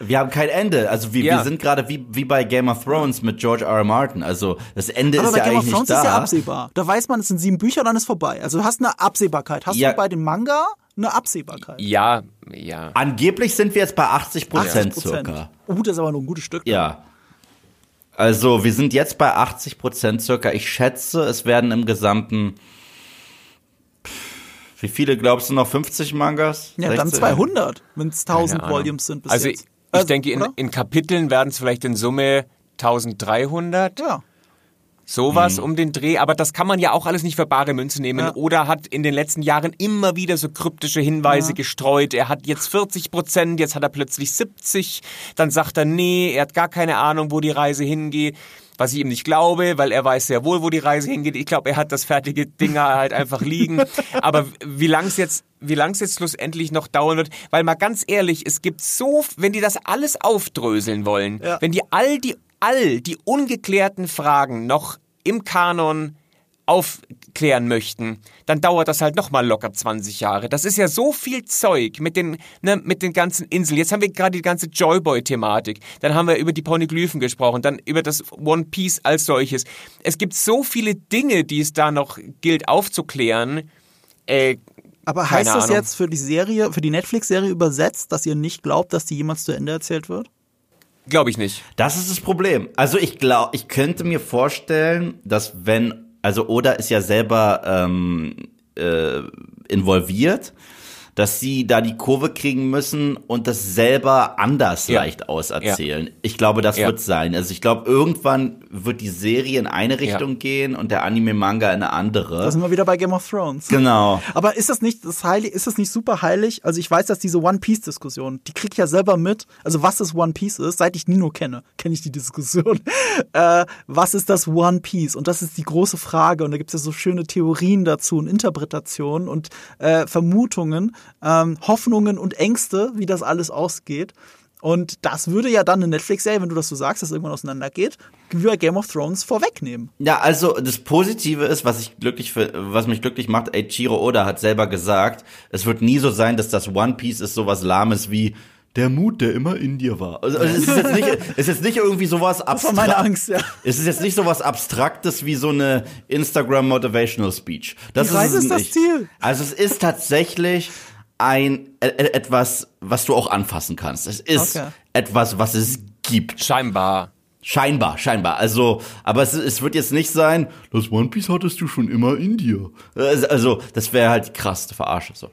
wir haben kein Ende. Also wir, Ja. wir sind gerade wie, wie bei Game of Thrones mit George R. R. Martin. Also das Ende aber ist bei ja Game of eigentlich Thrones nicht ist ja da. absehbar. Da weiß man, es sind sieben Bücher, dann ist vorbei. Also du hast eine Absehbarkeit. Hast Ja. du bei dem Manga eine Absehbarkeit? Ja, ja. Angeblich sind wir jetzt bei 80 Prozent 80%. circa. Oh, das ist aber noch ein gutes Stück. Ja. Also wir sind jetzt bei 80 Prozent circa. Ich schätze, es werden im Gesamten wie viele glaubst du noch? 50 Mangas? Ja, dann 60? 200, wenn es 1000 Keine Ahnung. Volumes sind bis also jetzt. ich, ich Äh, denke, in, in Kapiteln werden es vielleicht in Summe 1300. Ja. Sowas um den Dreh, aber das kann man ja auch alles nicht für bare Münze nehmen. Ja. Oder hat in den letzten Jahren immer wieder so kryptische Hinweise gestreut. Er hat jetzt 40 Prozent, jetzt hat er plötzlich 70. Dann sagt er, nee, er hat gar keine Ahnung, wo die Reise hingeht. Was ich ihm nicht glaube, weil er weiß sehr wohl, wo die Reise hingeht. Ich glaube, er hat das fertige Ding halt einfach liegen. Aber wie lang es jetzt, wie lang es jetzt schlussendlich noch dauern wird, weil mal ganz ehrlich, es gibt so, wenn die das alles aufdröseln wollen, Ja. wenn die all die all die ungeklärten Fragen noch im Kanon aufklären möchten, dann dauert das halt nochmal locker 20 Jahre. Das ist ja so viel Zeug mit den, ne, mit den ganzen Inseln. Jetzt haben wir gerade die ganze Joyboy-Thematik. Dann haben wir über die Poneglyphen gesprochen, dann über das One Piece als solches. Es gibt so viele Dinge, die es da noch gilt aufzuklären. Äh, Aber heißt das Ahnung. jetzt für die Serie, für die Netflix-Serie übersetzt, dass ihr nicht glaubt, dass die jemals zu Ende erzählt wird? Glaube ich nicht. Das ist das Problem. Also ich glaube, ich könnte mir vorstellen, dass wenn, also Oda ist ja selber ähm, äh, involviert, dass sie da die Kurve kriegen müssen und das selber anders Ja. leicht auserzählen. Ich glaube, das Ja. wird sein. Also ich glaube, irgendwann wird die Serie in eine Richtung Ja. gehen und der Anime-Manga in eine andere. Da sind wir wieder bei Game of Thrones. genau. Aber ist das nicht das heilig, ist das nicht super heilig? Also ich weiß, dass diese One Piece Diskussion, die krieg ich ja selber mit. Also was das One Piece ist, seit ich Nino kenne, kenne ich die Diskussion. Äh, was ist das One Piece? Und das ist die große Frage. Und da gibt es ja so schöne Theorien dazu und Interpretationen und äh, Vermutungen, ähm, Hoffnungen und Ängste, wie das alles ausgeht. Und das würde ja dann eine Netflix-Serie, wenn du das so sagst, dass irgendwann auseinandergeht, über Game of Thrones vorwegnehmen. Ja, also das Positive ist, was ich glücklich für, was mich glücklich macht, Eiichiro Oda hat selber gesagt, es wird nie so sein, dass das One Piece ist sowas lahmes wie der Mut, der immer in dir war. Also, also es ist jetzt nicht, es ist jetzt nicht irgendwie sowas Das war abstrakt. meine Angst, ja. Es ist jetzt nicht sowas abstraktes wie so eine Instagram Motivational Speech. Das Die Reise es ist das nicht. Ziel. Also es ist tatsächlich ein e- e- etwas, was du auch anfassen kannst. Es ist Okay. etwas, was es gibt. Scheinbar. Scheinbar, scheinbar. Also, aber es, es wird jetzt nicht sein, das One Piece hattest du schon immer in dir. Also, also das wäre halt die krasseste Verarsche. So.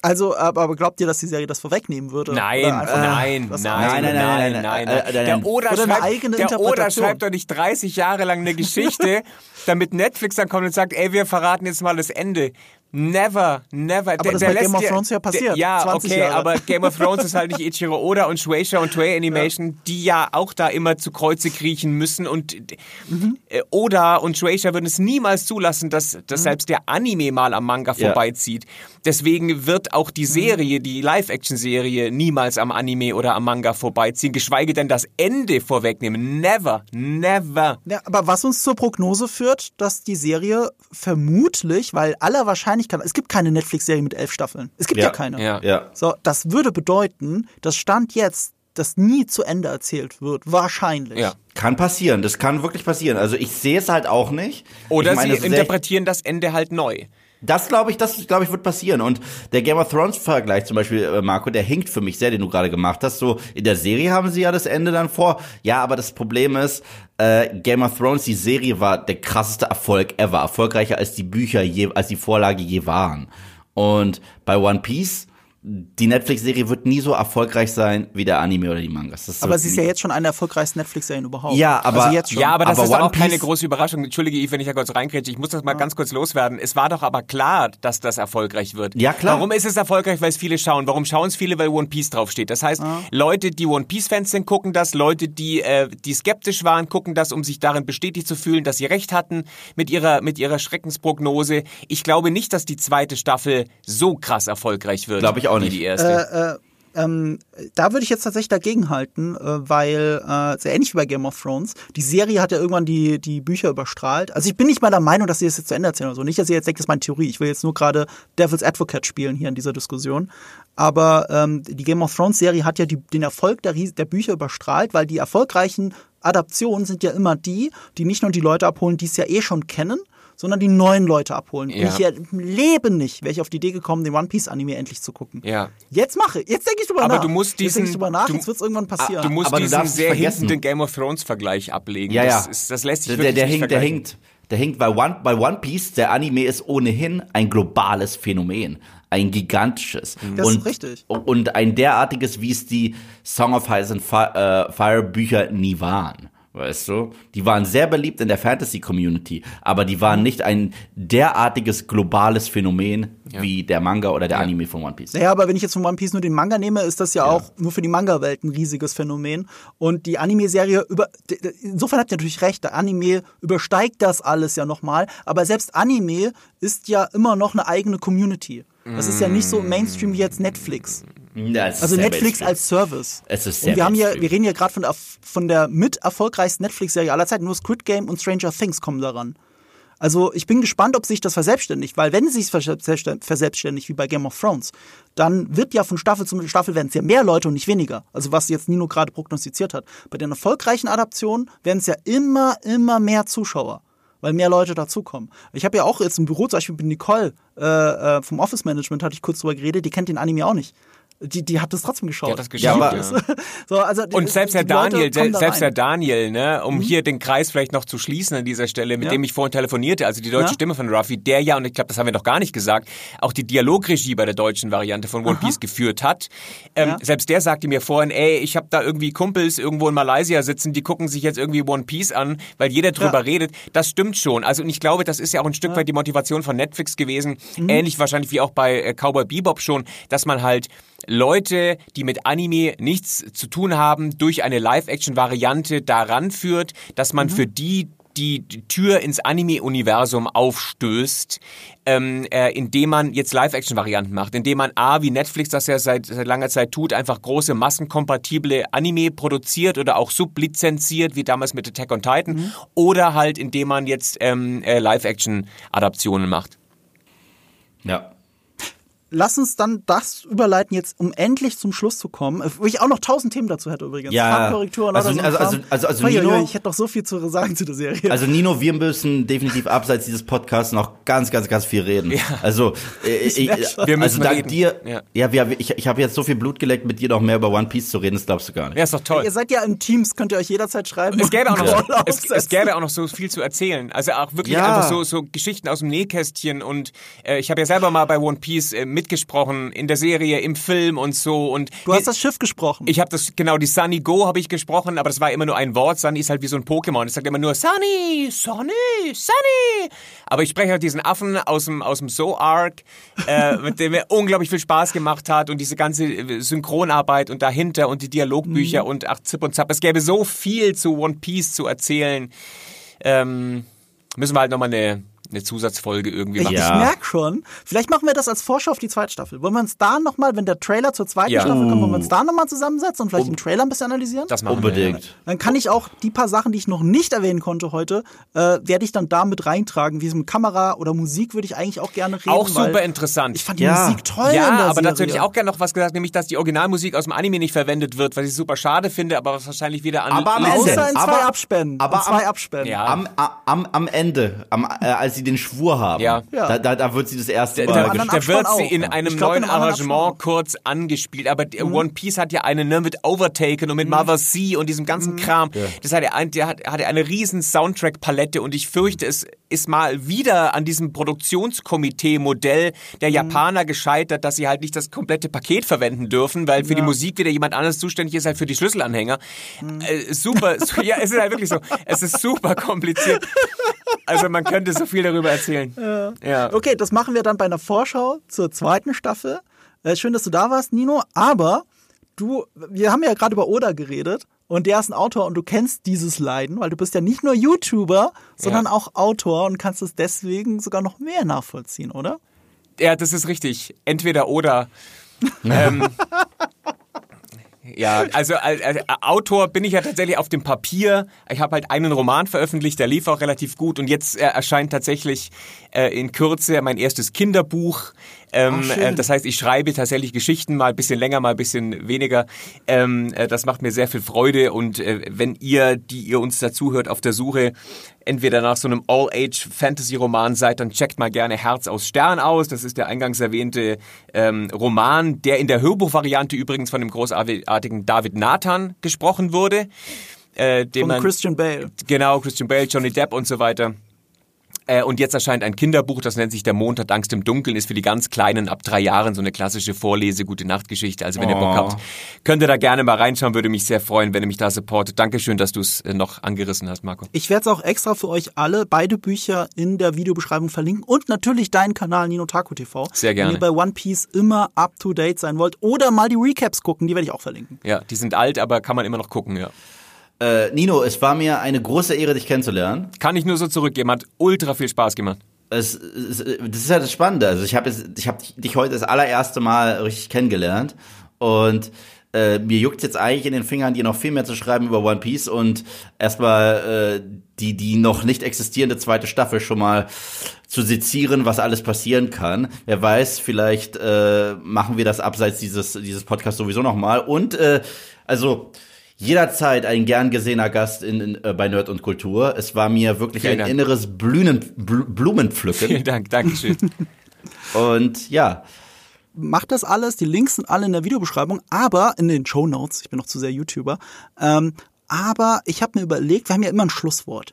Also, aber, glaubt ihr, dass die Serie das vorwegnehmen würde? Nein, Oder einfach- nein, nein, nein, nein, nein, Äh, äh, Der nein. Oda Oder schreibt, eigene der Oda schreibt doch nicht 30 Jahre lang eine Geschichte, damit Netflix dann kommt und sagt, ey, wir verraten jetzt mal das Ende. Never, never. Aber das ist bei Game of Thrones ja passiert, Ja, 20 okay, Jahre. aber Game of Thrones ist halt nicht Ichiro Oda und Shueisha und Toei Animation, die ja auch da immer zu Kreuze kriechen müssen und Mhm. äh, Oda und Shueisha würden es niemals zulassen, dass, Mhm. dass selbst der Anime mal am Manga Ja. vorbeizieht. Deswegen wird auch Mhm. die Serie, die Live-Action-Serie, niemals am Anime oder am Manga vorbeiziehen, geschweige denn das Ende vorwegnehmen. Never, never. Ja, aber was uns zur Prognose führt, dass die Serie vermutlich, weil aller Wahrscheinlichkeit, es gibt keine Netflix-Serie mit elf Staffeln. Es gibt ja, Ja, keine. ja. Ja. So, das würde bedeuten, dass Stand jetzt das nie zu Ende erzählt wird. Wahrscheinlich. Ja. Kann passieren. Das kann wirklich passieren. Also ich sehe es halt auch nicht. Oder ich meine, sie interpretieren das Ende halt neu. Das glaube ich, das glaube ich wird passieren. Und der Game of Thrones Vergleich zum Beispiel, äh, Marco, der hinkt für mich sehr, den du gerade gemacht hast. So in der Serie haben sie ja das Ende dann vor. Ja, aber das Problem ist, äh, Game of Thrones, die Serie war der krasseste Erfolg ever, erfolgreicher als die Bücher je, als die Vorlage je waren. Und bei One Piece die Netflix-Serie wird nie so erfolgreich sein wie der Anime oder die Mangas. Das Aber sie ist ja jetzt schon eine der erfolgreichsten Netflix-Serien überhaupt. Ja, aber- also jetzt schon. Ja, aber das Aber ist One auch keine Piece- große Überraschung. Entschuldige, Yves, wenn ich da kurz reingrätsche. Ich muss das mal ganz kurz loswerden. Es war doch aber klar, dass das erfolgreich wird. Ja, klar. Warum ist es erfolgreich? Weil es viele schauen. Warum schauen es viele? Weil One Piece draufsteht. Das heißt, Leute, die One Piece-Fans sind, gucken das. Leute, die, äh, die skeptisch waren, gucken das, um sich darin bestätigt zu fühlen, dass sie recht hatten mit ihrer, mit ihrer Schreckensprognose. Ich glaube nicht, dass die zweite Staffel so krass erfolgreich wird. Glaube ich auch nicht. die erste. ähm, da würde ich jetzt tatsächlich dagegen halten, äh, weil äh, sehr ähnlich wie bei Game of Thrones, die Serie hat ja irgendwann die, die Bücher überstrahlt. Also ich bin nicht mal der Meinung, dass sie das jetzt zu Ende erzählen oder so. Nicht, dass ihr jetzt denkt, das ist meine Theorie. Ich will jetzt nur gerade Devil's Advocate spielen hier in dieser Diskussion. Aber ähm, die Game of Thrones Serie hat ja die, den Erfolg der, der Bücher überstrahlt, weil die erfolgreichen Adaptionen sind ja immer die, die nicht nur die Leute abholen, die es ja eh schon kennen, sondern die neuen Leute abholen. Ja. Und ich ja im Leben nicht wäre ich auf die Idee gekommen, den One Piece Anime endlich zu gucken. Ja. Jetzt mache, jetzt denke ich drüber Aber nach. du musst jetzt denke ich diesen- drüber nach, du- jetzt wird es irgendwann passieren. Du musst Aber du diesen darfst nicht sehr vergessen- hinkenden Game of Thrones Vergleich ablegen. Ja, das, ja. Ist, das lässt sich der, wirklich der, nicht hinkt, der hinkt. Der hinkt, bei One, bei One Piece, der Anime ist ohnehin ein globales Phänomen. Ein gigantisches. Das und, ist richtig. Und ein derartiges, wie es die Song of Ice and Fi- äh, Fire Bücher nie waren. Weißt du? Die waren sehr beliebt in der Fantasy-Community, aber die waren nicht ein derartiges globales Phänomen wie der Manga oder der Anime von One Piece. Naja, aber wenn ich jetzt von One Piece nur den Manga nehme, ist das ja, auch nur für die Manga-Welt ein riesiges Phänomen. Und die Anime-Serie über, insofern habt ihr natürlich recht, der Anime übersteigt das alles ja nochmal. Aber selbst Anime ist ja immer noch eine eigene Community. Das ist ja nicht so Mainstream wie jetzt Netflix. Also Netflix als Service. Es ist sehr Und wir haben ja, wir reden ja gerade von der, von der mit erfolgreichsten Netflix-Serie aller Zeiten. Nur Squid Game und Stranger Things kommen daran. Also ich bin gespannt, ob sich das verselbstständigt, weil wenn es sich verselbst- verselbstständigt wie bei Game of Thrones, dann wird ja von Staffel zu Staffel werden es ja mehr Leute und nicht weniger. Also was jetzt Nino gerade prognostiziert hat. Bei den erfolgreichen Adaptionen werden es ja immer, immer mehr Zuschauer. Weil mehr Leute dazukommen. Ich habe ja auch jetzt im Büro zum Beispiel mit Nicole äh, äh, vom Office Management, hatte ich kurz drüber geredet, die kennt den Anime auch nicht. Die, die hat das trotzdem geschaut. Die hat das Ja, geschaut, aber- ja. so, also, Und selbst Leute Daniel, selbst der rein. Daniel, ne, um hier den Kreis vielleicht noch zu schließen an dieser Stelle, mit Ja. dem ich vorhin telefonierte, also die deutsche Ja. Stimme von Ruffy, der ja, und ich glaube, das haben wir noch gar nicht gesagt, auch die Dialogregie bei der deutschen Variante von One Piece geführt hat. Ähm, Ja. Selbst der sagte mir vorhin, ey, ich habe da irgendwie Kumpels irgendwo in Malaysia sitzen, die gucken sich jetzt irgendwie One Piece an, weil jeder drüber Ja. redet. Das stimmt schon. Also und ich glaube, das ist ja auch ein Stück weit die Motivation von Netflix gewesen, Mhm. ähnlich wahrscheinlich wie auch bei äh, Cowboy Bebop schon, dass man halt Leute, die mit Anime nichts zu tun haben, durch eine Live-Action-Variante daran führt, dass man für die die die Tür ins Anime-Universum aufstößt, ähm, äh, indem man jetzt Live-Action-Varianten macht, indem man A, wie Netflix das ja seit, seit langer Zeit tut, einfach große massenkompatible Anime produziert oder auch sublizenziert, wie damals mit Attack on Titan, oder halt indem man jetzt ähm, äh, Live-Action-Adaptionen macht. Ja. Lass uns dann das überleiten jetzt, um endlich zum Schluss zu kommen. Äh, Wo ich auch noch tausend Themen dazu hätte übrigens. Ja. Farbkorrekturen Also- oder so. also- also- also- also Uiuiui, Nino- ich hätte noch so viel zu sagen zu der Serie. Also Nino, wir müssen definitiv abseits dieses Podcasts noch ganz, ganz, ganz viel reden. Ja. Also, äh, ich, merk schon. Wir also dank reden. dir, Ja. ja, wir, ich, ich habe jetzt so viel Blut geleckt, mit dir noch mehr über One Piece zu reden, das glaubst du gar nicht. Ja, ist doch toll. Ihr seid ja im Teams, könnt ihr euch jederzeit schreiben. Es gäbe, auch noch, Call es, es gäbe auch noch so viel zu erzählen. Also auch wirklich Ja. einfach so, so Geschichten aus dem Nähkästchen. Und äh, ich habe ja selber mal bei One Piece äh, mitgesprochen, in der Serie, im Film und so. Und Du hast das Schiff gesprochen. ich habe das, genau, die Sunny Go habe ich gesprochen, aber das war immer nur ein Wort. Sunny ist halt wie so ein Pokémon. Es sagt immer nur Sunny, Sunny, Sunny. Aber ich spreche halt diesen Affen aus dem, aus dem Zoo-Arc, äh, mit dem mir unglaublich viel Spaß gemacht hat und diese ganze äh, Synchronarbeit und dahinter und die Dialogbücher und ach, Zip und Zap. Es gäbe so viel zu One Piece zu erzählen. Ähm, müssen wir halt nochmal eine, eine Zusatzfolge irgendwie machen. Ja. ich merke schon. Vielleicht machen wir das als Vorschau auf die zweite Staffel. Wollen wir uns da nochmal, wenn der Trailer zur zweiten Ja. Staffel kommt, wollen wir uns da nochmal zusammensetzen und vielleicht den Trailer ein bisschen analysieren? Das machen Unbedingt. Dann kann ich auch die paar Sachen, die ich noch nicht erwähnen konnte heute, äh, werde ich dann da mit reintragen. Wie es mit Kamera oder Musik würde ich eigentlich auch gerne reden. wir. Auch weil super interessant. Ich fand die Ja. Musik toll. in Ja, der aber Serie. dazu hätte ich auch gerne noch was gesagt, nämlich, dass die Originalmusik aus dem Anime nicht verwendet wird, was ich super schade finde, aber was wahrscheinlich wieder an Aber am Außer Ende. in zwei Aber- Abspännen. aber in zwei am- Abspännen. Ja. Am, am, am Ende, am, äh, als sie den Schwur haben. Ja. Ja. Da, da, da wird sie das erste Da, Mal. da, anderen da wird sie auch. in Ja. einem glaub, in neuen einem anderen Abspann Arrangement kurz angespielt. Aber der One Piece hat ja eine ne, mit Overtaken und mit Mother Sea und diesem ganzen Kram. Das hat er, ein- der hat, hatte eine riesen Soundtrack-Palette und ich fürchte, es ist mal wieder an diesem Produktionskomitee-Modell der Japaner gescheitert, dass sie halt nicht das komplette Paket verwenden dürfen, weil für die Musik wieder jemand anderes zuständig ist, halt für die Schlüsselanhänger. Äh, super, su- ja, es ist halt wirklich so. Es ist super kompliziert. Also man könnte so viel darüber erzählen. Ja. Okay, das machen wir dann bei einer Vorschau zur zweiten Staffel. Äh, schön, dass du da warst, Nino. Aber du, wir haben ja gerade über Oda geredet und der ist ein Autor und du kennst dieses Leiden, weil du bist ja nicht nur YouTuber, sondern Ja. auch Autor und kannst es deswegen sogar noch mehr nachvollziehen, oder? Ja, das ist richtig. Entweder oder. ähm, ja, also als, als Autor bin ich ja tatsächlich auf dem Papier. Ich habe halt einen Roman veröffentlicht, der lief auch relativ gut und jetzt äh, erscheint tatsächlich äh, in Kürze mein erstes Kinderbuch. Ähm, Ach, äh, das heißt, ich schreibe tatsächlich Geschichten mal ein bisschen länger, mal ein bisschen weniger. Ähm, äh, das macht mir sehr viel Freude und äh, wenn ihr, die ihr uns dazuhört, auf der Suche entweder nach so einem All-Age-Fantasy-Roman seid, dann checkt mal gerne Herz aus Stern aus. Das ist der eingangs erwähnte ähm, Roman, der in der Hörbuchvariante übrigens von dem großartigen David Nathan gesprochen wurde. Äh, den Von man, Christian Bale. Genau, Christian Bale, Johnny Depp und so weiter. Äh, und jetzt erscheint ein Kinderbuch, das nennt sich Der Mond hat Angst im Dunkeln, ist für die ganz Kleinen ab drei Jahren so eine klassische Vorlese, gute Nachtgeschichte. Also wenn ihr Bock Oh. habt, könnt ihr da gerne mal reinschauen, würde mich sehr freuen, wenn ihr mich da supportet. Dankeschön, dass du es äh, noch angerissen hast, Marco. Ich werde es auch extra für euch alle, beide Bücher in der Videobeschreibung verlinken und natürlich deinen Kanal Nino Taku TV. Sehr gerne. Wenn ihr bei One Piece immer up to date sein wollt oder mal die Recaps gucken, die werde ich auch verlinken. Ja, die sind alt, aber kann man immer noch gucken, ja. Äh, Nino, es war mir eine große Ehre, dich kennenzulernen. Kann ich nur so zurückgeben, hat ultra viel Spaß gemacht. Es, es, das ist ja das Spannende. Also ich habe hab dich heute das allererste Mal richtig kennengelernt und äh, mir juckt jetzt eigentlich in den Fingern, dir noch viel mehr zu schreiben über One Piece und erstmal äh, die die noch nicht existierende zweite Staffel schon mal zu sezieren, was alles passieren kann. Wer weiß, vielleicht äh, machen wir das abseits dieses dieses Podcasts sowieso noch mal und äh, also jederzeit ein gern gesehener Gast in, in, äh, bei Nerd und Kultur. Es war mir wirklich Vielen ein Dank. inneres Blühen, Bl Blumenpflücken. Vielen Dank, Dankeschön. Und ja, macht das alles. Die Links sind alle in der Videobeschreibung, aber in den Show Notes. Ich bin noch zu sehr YouTuber. Ähm, aber ich habe mir überlegt, wir haben ja immer ein Schlusswort.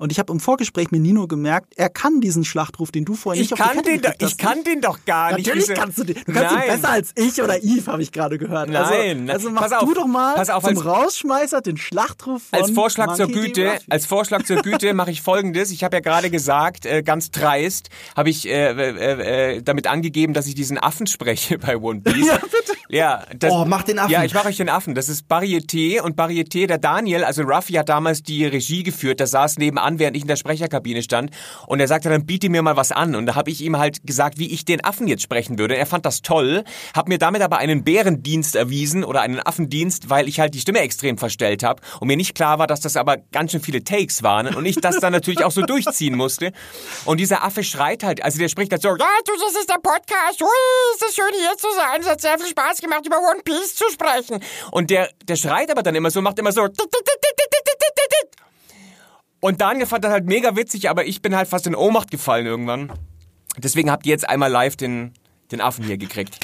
Und ich habe im Vorgespräch mit Nino gemerkt, er kann diesen Schlachtruf, den du vorhin Ich nicht auf kann, die Kette den doch, ich kann den doch gar nicht. Natürlich kannst du den. Du kannst Nein. ihn besser als ich oder Yves, habe ich gerade gehört. Nein. Also, also mach Pass auf, du doch mal pass auf, zum als- Rausschmeißer den Schlachtruf von Als Vorschlag zur Monkey D. Güte, als Vorschlag zur Güte mache ich Folgendes. Ich habe ja gerade gesagt, äh, ganz dreist, habe ich äh, äh, äh, damit angegeben, dass ich diesen Affen spreche bei One Piece. Ja, bitte. Ja, das, Oh, mach den Affen. Ja, ich mache euch den Affen. Das ist Varieté und Varieté, der Daniel, also Ruffy hat damals die Regie geführt, der saß nebenan, während ich in der Sprecherkabine stand und er sagte dann, biete mir mal was an und da habe ich ihm halt gesagt, wie ich den Affen jetzt sprechen würde. Er fand das toll, hat mir damit aber einen Bärendienst erwiesen oder einen Affendienst, weil ich halt die Stimme extrem verstellt habe und mir nicht klar war, dass das aber ganz schön viele Takes waren und ich das dann natürlich auch so durchziehen musste. Und dieser Affe schreit halt, also der spricht halt so, ja, du, das ist der Podcast, ui, ist das schön hier zu sein, es hat sehr viel Spaß gemacht, über One Piece zu sprechen. Und der, der schreit aber dann immer so, macht immer so, und Daniel fand das halt mega witzig, aber ich bin halt fast in Ohnmacht gefallen irgendwann. Deswegen habt ihr jetzt einmal live den, den Affen hier gekriegt.